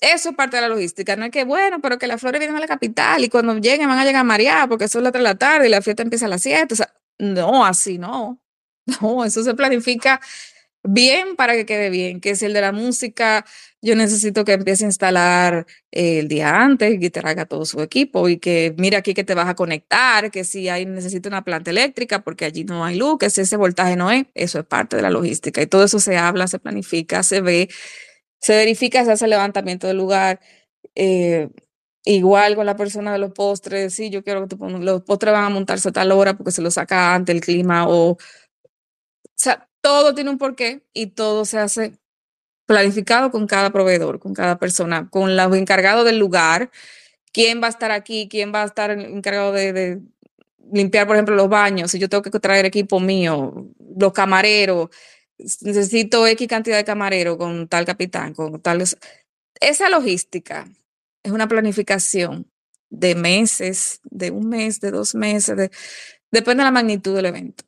Eso es parte de la logística, no es que, bueno, pero que las flores vienen a la capital y cuando lleguen van a llegar a María porque son las 3 de la tarde y la fiesta empieza a las 7. O sea, no, así no. No, eso se planifica bien para que quede bien, que es el de la música, yo necesito que empiece a instalar el día antes que traiga todo su equipo y que mira aquí que te vas a conectar, que si hay necesito una planta eléctrica porque allí no hay luz, que si ese voltaje no es, eso es parte de la logística y todo eso se habla, se planifica, se ve se verifica, se hace levantamiento del lugar. Eh, igual con la persona de los postres, sí, yo quiero que los postres van a montarse a tal hora porque se lo saca antes el clima o... Todo tiene un porqué y todo se hace planificado con cada proveedor, con cada persona, con los encargados del lugar, quién va a estar aquí, quién va a estar encargado de, limpiar, por ejemplo, los baños, si yo tengo que traer equipo mío, los camareros, necesito X cantidad de camarero con tal capitán, con tal... Esa logística es una planificación de meses, de un mes, de dos meses, de, depende de la magnitud del evento.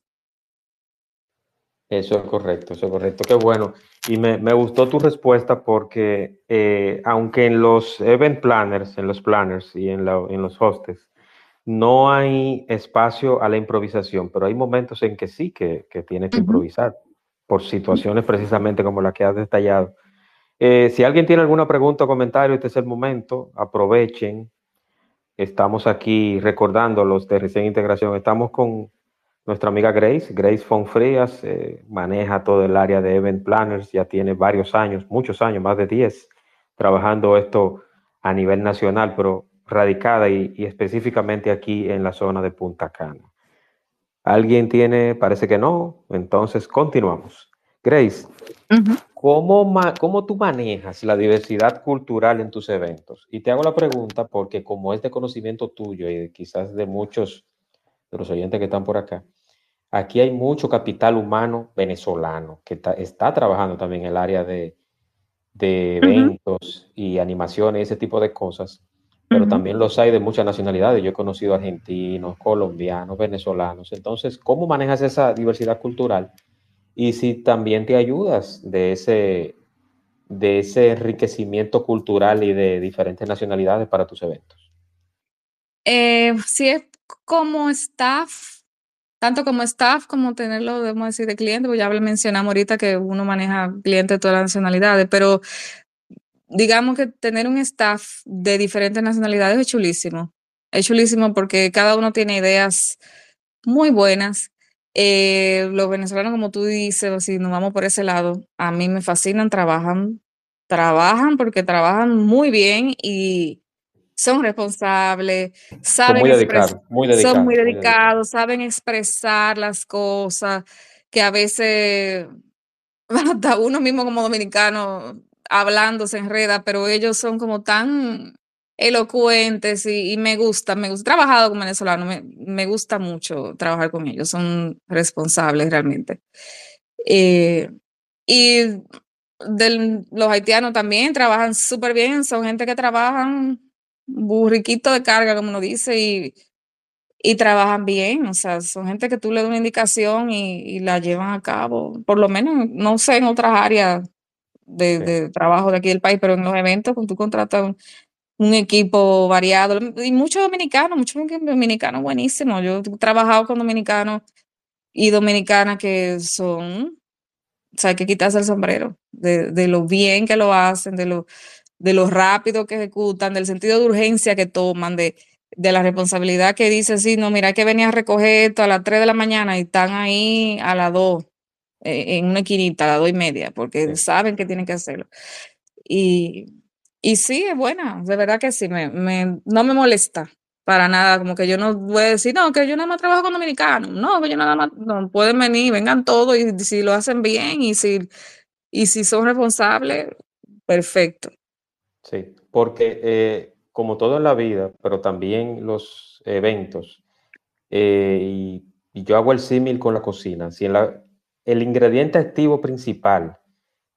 Eso es correcto, eso es correcto. Qué bueno. Y me, me gustó tu respuesta porque eh, aunque en los event planners, en los planners y en, la, en los hostes, no hay espacio a la improvisación, pero hay momentos en que sí que, que tienes que improvisar por situaciones precisamente como la que has detallado. Eh, si alguien tiene alguna pregunta o comentario, este es el momento, aprovechen. Estamos aquí recordándolos de recién integración. Estamos con nuestra amiga Grace, Grace Fonfrías, eh, maneja todo el área de event planners, ya tiene varios años, muchos años, más de 10, trabajando esto a nivel nacional, pero radicada y, y específicamente aquí en la zona de Punta Cana. ¿Alguien tiene? Parece que no. Entonces, continuamos. Grace, ¿cómo, tú manejas la diversidad cultural en tus eventos? Y te hago la pregunta porque como es de conocimiento tuyo y quizás de muchos de los oyentes que están por acá, aquí hay mucho capital humano venezolano que está, trabajando también en el área de, eventos y animaciones y ese tipo de cosas pero también los hay de muchas nacionalidades. Yo he conocido argentinos, colombianos, venezolanos. Entonces, ¿cómo manejas esa diversidad cultural? Y si también te ayudas de ese, de ese enriquecimiento cultural y de diferentes nacionalidades para tus eventos. Eh, sí, es como staff, tanto como staff como tenerlo, debemos decir, de cliente, pues ya mencionamos ahorita que uno maneja clientes de todas las nacionalidades, pero digamos que tener un staff de diferentes nacionalidades es chulísimo. Es chulísimo porque cada uno tiene ideas muy buenas. Eh, los venezolanos, como tú dices, si nos vamos por ese lado, a mí me fascinan, trabajan, trabajan porque trabajan muy bien y son responsables, saben son muy dedicados, muy dedicados, son muy dedicados, saben expresar las cosas que a veces hasta uno mismo como dominicano hablando, se enreda, pero ellos son como tan elocuentes y, me gusta, me gusta. He trabajado con venezolanos, me, me, gusta mucho trabajar con ellos, son responsables realmente. Eh, y los haitianos también trabajan súper bien, son gente que trabajan burriquito de carga, como uno dice, y, y trabajan bien, o sea, son gente que tú le das una indicación y, y la llevan a cabo, por lo menos, no sé, en otras áreas de, trabajo de aquí del país, pero en los eventos tú contratas un, equipo variado. Y muchos dominicanos, muchos dominicanos buenísimos. Yo he trabajado con dominicanos y dominicanas que son, o sea, hay que quitarse el sombrero de, de lo bien que lo hacen, de lo, de lo rápido que ejecutan, del sentido de urgencia que toman, de, de la responsabilidad que dice, sí, no, mira, que venía a recoger esto a las 3 de la mañana y están ahí a las 2 eh, en una esquinita a las dos y media, porque saben que tienen que hacerlo. Y, y sí, es buena, de verdad que sí, me, me, no me molesta para nada, como que yo no voy a decir, no, que yo nada más trabajo con dominicanos, no, que yo nada más, no, pueden venir, vengan todos y si lo hacen bien y si, y si son responsables, perfecto. Sí, porque eh, como todo en la vida, pero también los eventos, eh, y, y, yo hago el símil con la cocina, si en la, el ingrediente activo principal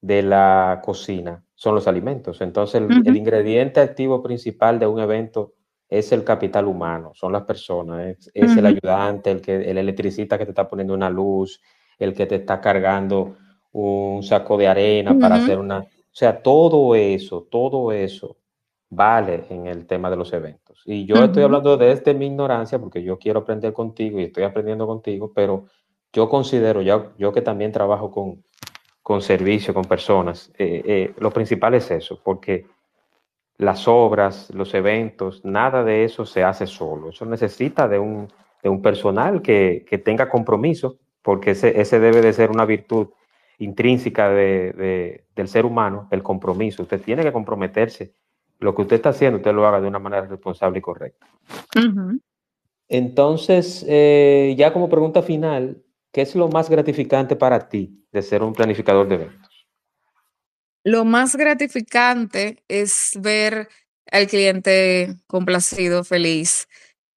de la cocina son los alimentos. Entonces, el, ingrediente activo principal de un evento es el capital humano, son las personas, es, el ayudante, el, que, el electricista que te está poniendo una luz, el que te está cargando un saco de arena para hacer una... O sea, todo eso, todo eso vale en el tema de los eventos. Y yo estoy hablando desde mi ignorancia porque yo quiero aprender contigo y estoy aprendiendo contigo, pero yo considero, ya, yo que también trabajo con, con servicio, con personas, eh, eh, lo principal es eso, porque las obras, los eventos, nada de eso se hace solo. Eso necesita de un, de un personal que, que, tenga compromiso, porque ese, ese, debe de ser una virtud intrínseca de, de, del ser humano, el compromiso. Usted tiene que comprometerse. Lo que usted está haciendo, usted lo haga de una manera responsable y correcta. Entonces, eh, ya como pregunta final, ¿qué es lo más gratificante para ti de ser un planificador de eventos? Lo más gratificante es ver al cliente complacido, feliz,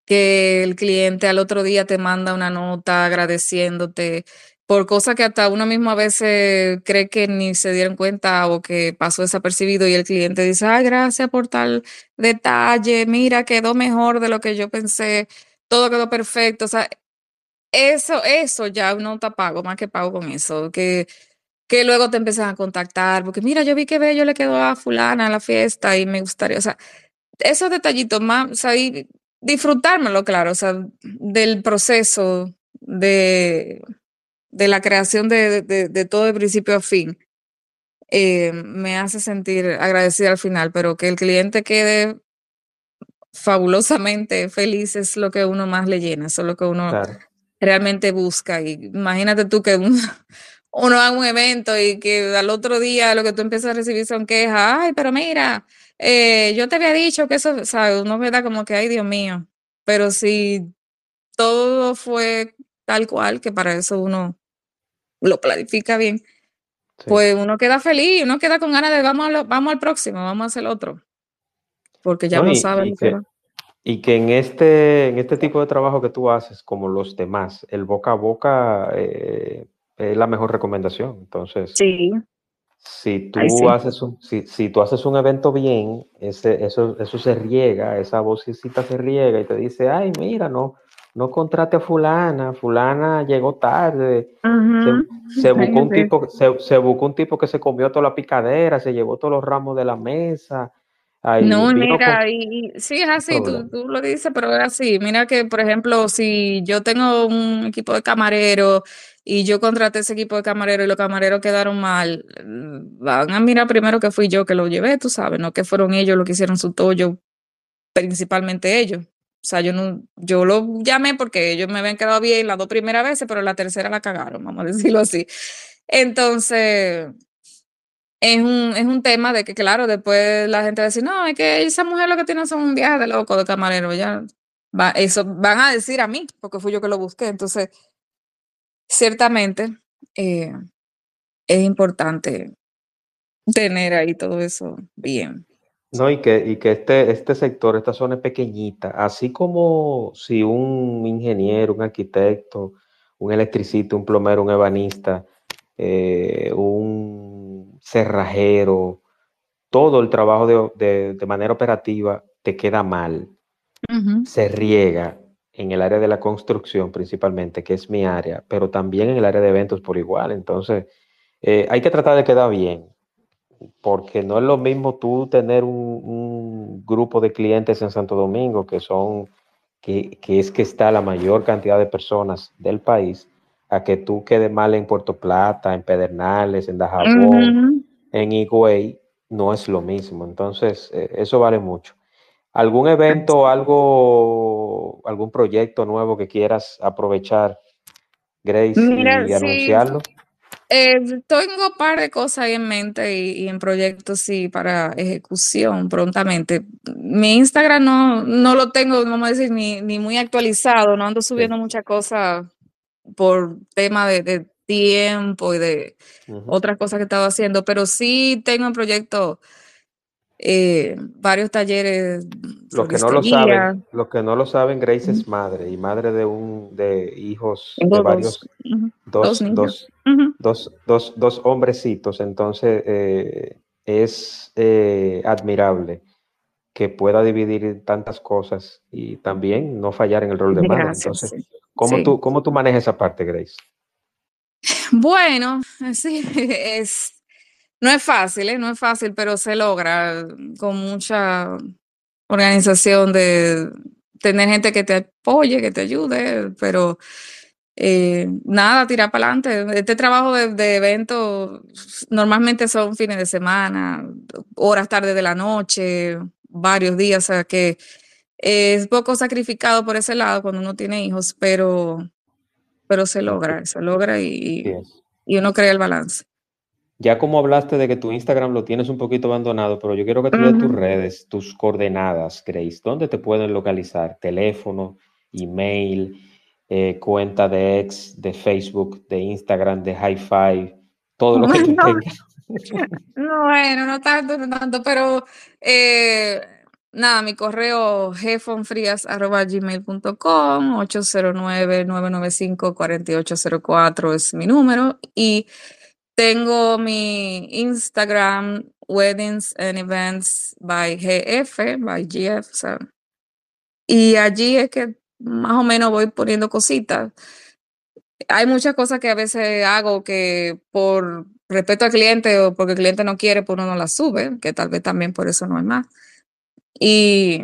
que el cliente al otro día te manda una nota agradeciéndote por cosas que hasta uno mismo a veces cree que ni se dieron cuenta o que pasó desapercibido y el cliente dice, ay, gracias por tal detalle, mira, quedó mejor de lo que yo pensé, todo quedó perfecto. O sea, eso, eso ya uno está pago, más que pago con eso, que que luego te empiezan a contactar, porque mira, yo vi que bello le quedó a fulana a la fiesta y me gustaría, o sea, esos detallitos más, o sea, disfrutármelo, claro, o sea, del proceso de, de la creación de, de, todo de principio a fin, eh, me hace sentir agradecida al final, pero que el cliente quede fabulosamente feliz es lo que uno más le llena, eso es lo que uno realmente busca. Y imagínate tú que uno, uno haga un evento y que al otro día lo que tú empiezas a recibir son quejas, ay, pero mira, eh, yo te había dicho que eso, ¿sabes? Uno me da como que, ay, Dios mío, pero si todo fue tal cual, que para eso uno lo planifica bien, pues uno queda feliz, uno queda con ganas de vamos, vamos al próximo, vamos a hacer otro, porque ya no, saben. Y que, y que en este, en este tipo de trabajo que tú haces, como los demás, el boca a boca... Eh, es la mejor recomendación. Entonces, sí. si tú haces un, si, si, tú haces un evento bien, ese, eso, eso se riega, esa vocecita se riega y te dice, ay, mira, no, no contrate a fulana, fulana llegó tarde, se, buscó un tipo, se, se, buscó un tipo que se comió toda la picadera, se llevó todos los ramos de la mesa, no, mira, y, sí es así, tú, tú, lo dices, pero es así. Mira que, por ejemplo, si yo tengo un equipo de camareros y yo contraté ese equipo de camareros y los camareros quedaron mal, van a mirar primero que fui yo que lo llevé, tú sabes, no que fueron ellos los que hicieron su tollo, principalmente ellos. O sea, yo no, yo lo llamé porque ellos me habían quedado bien las dos primeras veces, pero la tercera la cagaron, vamos a decirlo así. Entonces, es un, es un tema de que, claro, después la gente va a decir, no, es que esa mujer lo que tiene son un viaje de loco de camarero, ya. Va, eso van a decir a mí, porque fui yo que lo busqué. Entonces, ciertamente eh, es importante tener ahí todo eso bien. No, y que, y que este, este sector, esta zona es pequeñita, así como si un ingeniero, un arquitecto, un electricista, un plomero, un ebanista, eh, un cerrajero, todo el trabajo de, manera operativa te queda mal. Se riega en el área de la construcción principalmente, que es mi área, pero también en el área de eventos por igual. Entonces, eh, hay que tratar de quedar bien, porque no es lo mismo tú tener un, grupo de clientes en Santo Domingo, que son, que, es que está la mayor cantidad de personas del país, a que tú quedes mal en Puerto Plata, en Pedernales, en Dajabón, en Higüey, no es lo mismo. Entonces, eh, eso vale mucho. ¿Algún evento, algo, algún proyecto nuevo que quieras aprovechar, Grace, y anunciarlo? Eh, tengo un par de cosas ahí en mente y, en proyectos, sí, para ejecución prontamente. Mi Instagram no, no lo tengo, vamos a decir, ni, ni muy actualizado, no ando subiendo muchas cosas por tema de, tiempo y de otras cosas que he estado haciendo, pero sí tengo en proyecto eh, varios talleres. Los que no lo saben, los que no lo saben, Grace es madre y madre de un de hijos de varios dos, dos, dos, dos, dos, hombrecitos, entonces eh, es eh, admirable que pueda dividir tantas cosas y también no fallar en el rol de madre. Entonces, ¿cómo, Tú, ¿cómo tú manejas esa parte, Grace? Bueno, sí, es, no es fácil, ¿eh? no es fácil, pero se logra con mucha organización de tener gente que te apoye, que te ayude, pero eh, nada, tirar para adelante. Este trabajo de, de eventos normalmente son fines de semana, horas tarde de la noche, varios días, o sea que es poco sacrificado por ese lado cuando uno tiene hijos, pero, pero se logra, se logra y, y uno crea el balance. Ya como hablaste de que tu Instagram lo tienes un poquito abandonado, pero yo quiero que tú des tus redes, tus coordenadas, Grace. ¿Dónde te pueden localizar? Teléfono, email, eh, cuenta de ex, de Facebook, de Instagram, de Hi-Fi, todo lo que tú tengas. No, bueno, no tanto, no tanto, pero eh, nada, mi correo gmail.com 809-995-4804 es mi número y tengo mi Instagram, Weddings and Events by GF, by GF, y allí es que más o menos voy poniendo cositas. Hay muchas cosas que a veces hago que por respeto al cliente o porque el cliente no quiere, pues uno no las sube, que tal vez también por eso no hay más. Y,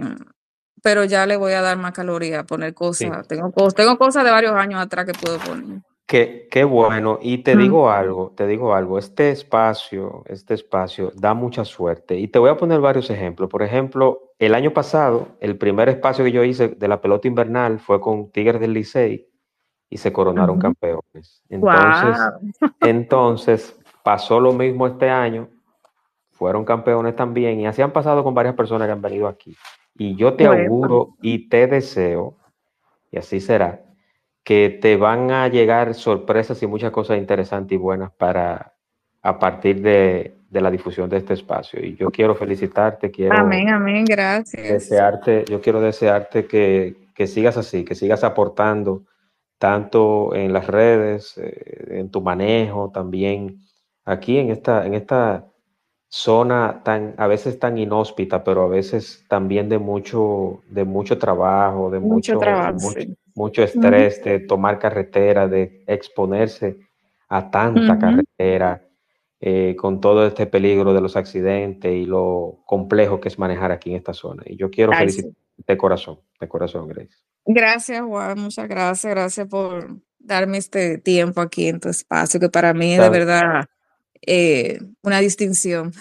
pero ya le voy a dar más caloría, poner cosas. Tengo, tengo cosas de varios años atrás que puedo poner. Qué, bueno. Y te digo algo, te digo algo. Este espacio, este espacio da mucha suerte. Y te voy a poner varios ejemplos. Por ejemplo, el año pasado, el primer espacio que yo hice de la pelota invernal fue con Tigres del Licey y se coronaron campeones. Entonces, entonces, pasó lo mismo este año. Fueron campeones también y así han pasado con varias personas que han venido aquí. Y yo te auguro y te deseo, y así será, que te van a llegar sorpresas y muchas cosas interesantes y buenas para a partir de, la difusión de este espacio. Y yo quiero felicitarte, quiero... Amén, amén, gracias. Desearte, yo quiero desearte que, sigas así, que sigas aportando tanto en las redes, eh, en tu manejo, también aquí en esta, en esta zona tan, a veces tan inhóspita, pero a veces también de mucho, de mucho trabajo, de mucho, trabajo, mucho estrés de tomar carretera, de exponerse a tanta carretera, eh, con todo este peligro de los accidentes y lo complejo que es manejar aquí en esta zona. Y yo quiero felicitarte de corazón, de corazón, Grace. Gracias, Juan, muchas gracias, gracias por darme este tiempo aquí en tu espacio, que para mí es de verdad eh, una distinción.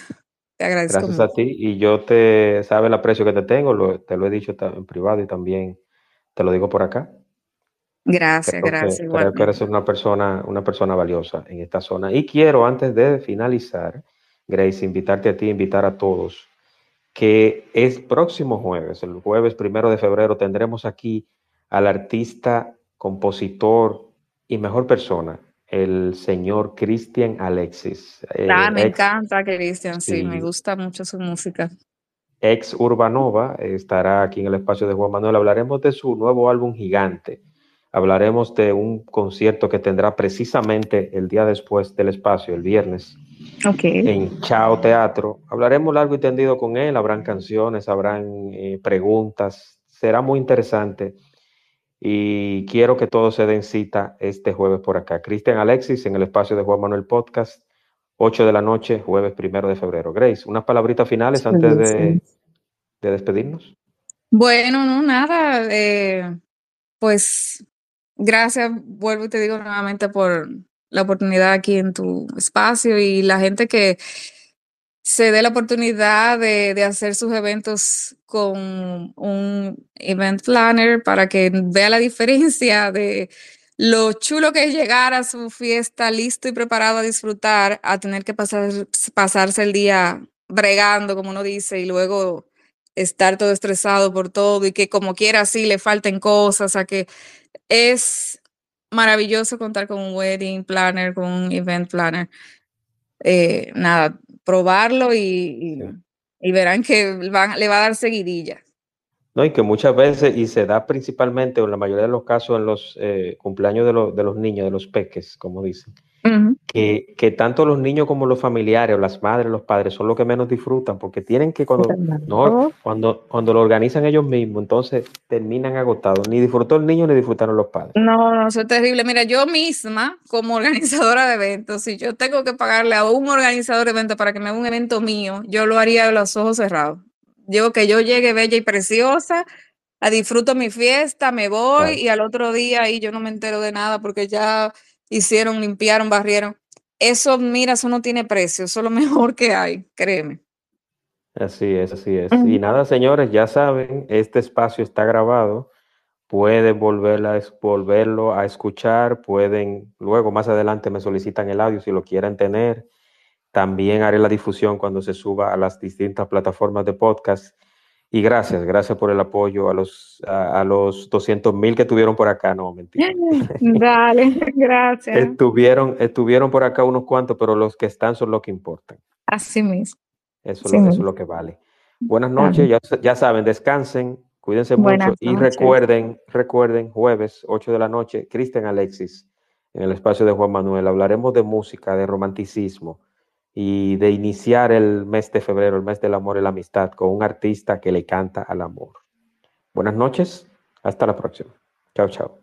Te agradezco. Gracias a ti y yo te, sabe el aprecio que te tengo, te lo he dicho en privado y también te lo digo por acá. Gracias, gracias. creo que eres una persona, una persona valiosa en esta zona. Y quiero, antes de finalizar, Grace, invitarte a ti, invitar a todos, que es próximo jueves, el jueves primero de febrero, tendremos aquí al artista, compositor y mejor persona, el señor Cristian Alexis. Ah, me encanta Cristian, sí, me gusta mucho su música ex Urbanova, estará aquí en el espacio de Juan Manuel. Hablaremos de su nuevo álbum Gigante. Hablaremos de un concierto que tendrá precisamente el día después del espacio, el viernes, en Chao Teatro. Hablaremos largo y tendido con él, habrán canciones, habrán eh, preguntas, será muy interesante y quiero que todos se den cita este jueves por acá. Cristian Alexis en el espacio de Juan Manuel Podcast 8 de la noche, jueves primero de febrero. Grace, unas palabritas finales antes de, despedirnos. Bueno, no, nada. Eh, pues gracias, vuelvo y te digo nuevamente por la oportunidad aquí en tu espacio y la gente que se dé la oportunidad de, hacer sus eventos con un event planner para que vea la diferencia de lo chulo que es llegar a su fiesta listo y preparado a disfrutar, a tener que pasar, pasarse el día bregando, como uno dice, y luego estar todo estresado por todo y que como quiera así le falten cosas, a que es maravilloso contar con un wedding planner, con un event planner. Eh, nada, probarlo y, y, verán que le va a dar seguidilla. No, y que muchas veces, y se da principalmente, o en la mayoría de los casos, en los eh, cumpleaños de, de, los niños, de los peques, como dicen, que, que, tanto los niños como los familiares, o las madres, los padres, son los que menos disfrutan, porque tienen que, cuando, no, cuando, cuando lo organizan ellos mismos, entonces terminan agotados. Ni disfrutó el niño, ni disfrutaron los padres. No, no, eso es terrible. Mira, yo misma, como organizadora de eventos, si yo tengo que pagarle a un organizador de eventos para que me haga un evento mío, yo lo haría de los ojos cerrados. Digo que yo llegue bella y preciosa, a disfruto mi fiesta, me voy y al otro día ahí yo no me entero de nada porque ya hicieron, limpiaron, barrieron. Eso, mira, eso no tiene precio, eso es lo mejor que hay, créeme. Así es, así es. Y nada, señores, ya saben, este espacio está grabado. Pueden volverla, volverlo a escuchar, pueden, luego más adelante me solicitan el audio si lo quieren tener. También haré la difusión cuando se suba a las distintas plataformas de podcast. Y gracias, gracias por el apoyo a los, a, los 200 mil que estuvieron por acá. No, mentira. Dale, gracias. Estuvieron, estuvieron por acá unos cuantos, pero los que están son los que importan. Así mismo. Eso, es, lo, eso es lo que vale. Buenas noches, ya, ya, saben, descansen, cuídense mucho y recuerden, recuerden, jueves, 8 de la noche, Cristian Alexis, en el espacio de Juan Manuel. Hablaremos de música, de romanticismo y de iniciar el mes de febrero, el mes del amor y la amistad, con un artista que le canta al amor. Buenas noches, hasta la próxima. Chao, chao.